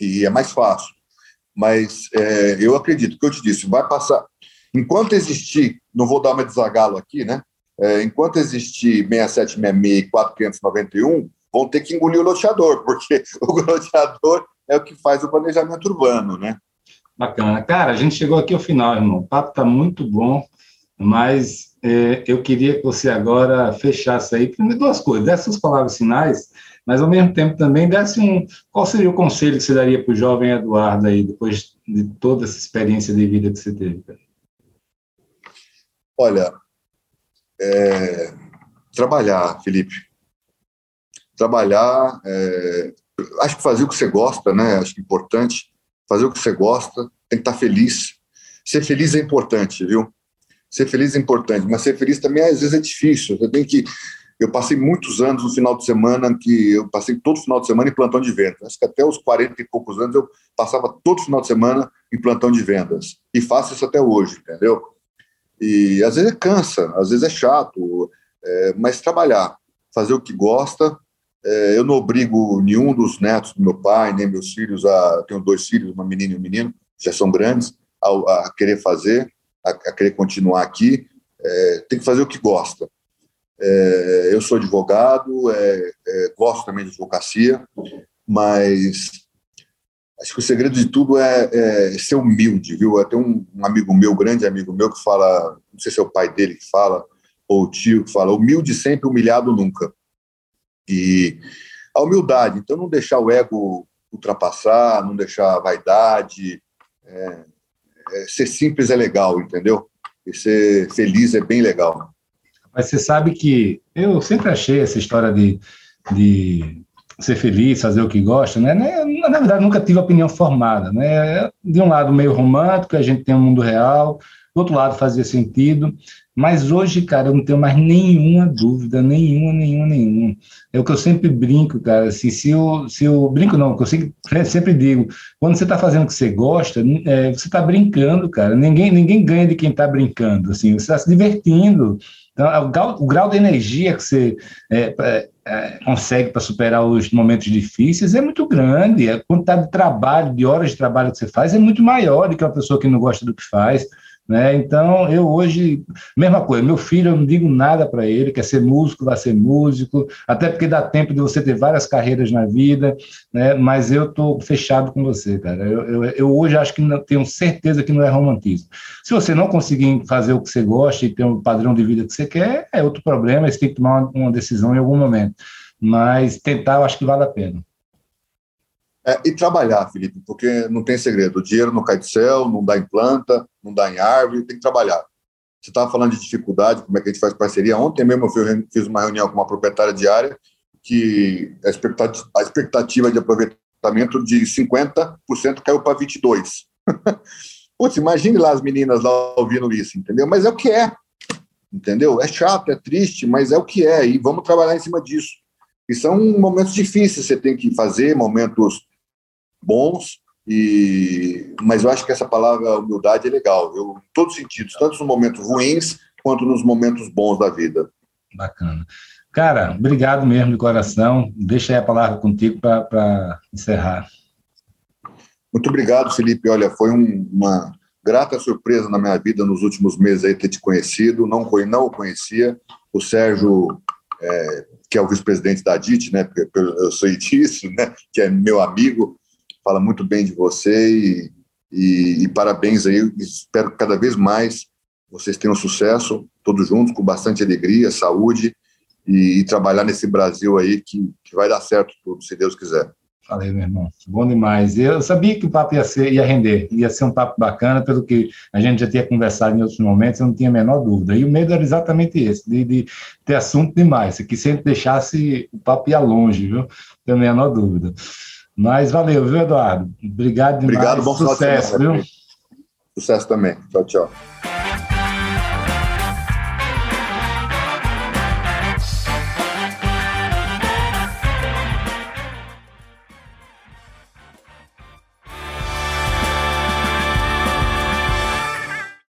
E é mais fácil. Mas é, eu acredito que eu te disse, vai passar. Enquanto existir, não vou dar uma desagalo aqui, né? É, enquanto existir 6766 e 4591, vão ter que engolir o loteador, porque o loteador é o que faz o planejamento urbano, né? Bacana. Cara, a gente chegou aqui ao final, irmão. O papo está muito bom, mas é, eu queria que você agora fechasse aí, primeiro duas coisas, dessas palavras finais, mas ao mesmo tempo também desse um. Qual seria o conselho que você daria para o jovem Eduardo aí, depois de toda essa experiência de vida que você teve? Olha, é, trabalhar, Felipe. Trabalhar, é, acho que fazer o que você gosta, né? Acho que é importante. Fazer o que você gosta, tem que estar feliz. Ser feliz é importante, viu? Ser feliz é importante, mas ser feliz também às vezes é difícil. Você tem que eu passei muitos anos no final de semana, que eu passei todo final de semana em plantão de vendas. Acho que até os 40 e poucos anos eu passava todo final de semana em plantão de vendas. E faço isso até hoje, entendeu? E às vezes cansa, às vezes é chato, é, mas trabalhar, fazer o que gosta. É, eu não obrigo nenhum dos netos do meu pai, nem meus filhos, a, tenho dois filhos, uma menina e um menino, já são grandes, a, a querer fazer, a, a, querer continuar aqui. É, tem que fazer o que gosta. É, eu sou advogado, é, é, gosto também de advocacia, mas acho que o segredo de tudo é, é ser humilde, viu? Até um, um, amigo meu, grande amigo meu, que fala, não sei se é o pai dele que fala, ou o tio que fala, humilde sempre, humilhado nunca. E a humildade, então não deixar o ego ultrapassar, não deixar a vaidade, é, é, ser simples é legal, entendeu? E ser feliz é bem legal. Mas você sabe que eu sempre achei essa história de, de ser feliz, fazer o que gosta, né? Na verdade, nunca tive opinião formada, né? De um lado, meio romântico, a gente tem um mundo real, do outro lado, fazia sentido. Mas hoje, cara, eu não tenho mais nenhuma dúvida, nenhuma, nenhuma, nenhuma. É o que eu sempre brinco, cara. Assim, se eu, se eu brinco, não, que eu sempre, sempre digo, quando você está fazendo o que você gosta, é, você está brincando, cara. Ninguém, ninguém ganha de quem está brincando. Assim, você está se divertindo. Então, é o grau, o grau de energia que você é, é, é consegue para superar os momentos difíceis é muito grande. A quantidade de trabalho, de horas de trabalho que você faz é muito maior do que uma pessoa que não gosta do que faz. Né? Então, eu hoje, mesma coisa, meu filho, eu não digo nada para ele, quer ser músico, vai ser músico, até porque dá tempo de você ter várias carreiras na vida, né? mas eu estou fechado com você, cara. Eu, eu, eu, hoje acho que não, tenho certeza que não é romantismo. Se você não conseguir fazer o que você gosta e ter um padrão de vida que você quer, é outro problema, você tem que tomar uma, uma decisão em algum momento. Mas tentar, eu acho que vale a pena. É, e trabalhar, Felipe, porque não tem segredo. O dinheiro não cai do céu, não dá em planta, não dá em árvore, tem que trabalhar. Você estava falando de dificuldade, como é que a gente faz parceria. Ontem mesmo eu fiz uma reunião com uma proprietária de área que a expectativa, de aproveitamento de 50% caiu para 22%. Putz, imagine lá as meninas lá ouvindo isso, entendeu? Mas é o que é, entendeu? É chato, é triste, mas é o que é, e vamos trabalhar em cima disso. E são momentos difíceis, você tem que fazer, momentos bons, e mas eu acho que essa palavra humildade é legal, eu, em todos os sentidos, tanto nos momentos ruins quanto nos momentos bons da vida. Bacana. Cara, obrigado mesmo de coração. Deixa aí a palavra contigo para encerrar. Muito obrigado, Felipe. Olha, foi um, uma grata surpresa na minha vida nos últimos meses aí ter te conhecido. Não, não o conhecia. O Sérgio, é, que é o vice-presidente da DIT, né? Porque eu sou disso, né? Que é meu amigo, fala muito bem de você e, e, e parabéns aí. Espero que cada vez mais vocês tenham sucesso, todos juntos, com bastante alegria, saúde e, e trabalhar nesse Brasil aí que, que vai dar certo tudo, se Deus quiser. Falei, meu irmão. Bom demais. Eu sabia que o papo ia, ser, ia render, ia ser um papo bacana, pelo que a gente já tinha conversado em outros momentos, eu não tinha a menor dúvida. E o medo era exatamente esse, de, de ter assunto demais, que sempre deixasse o papo ia longe, viu? Não tenho a menor dúvida. Mas valeu, viu, Eduardo? Obrigado demais. Obrigado, bom sucesso, viu? Sucesso também. Tchau, tchau.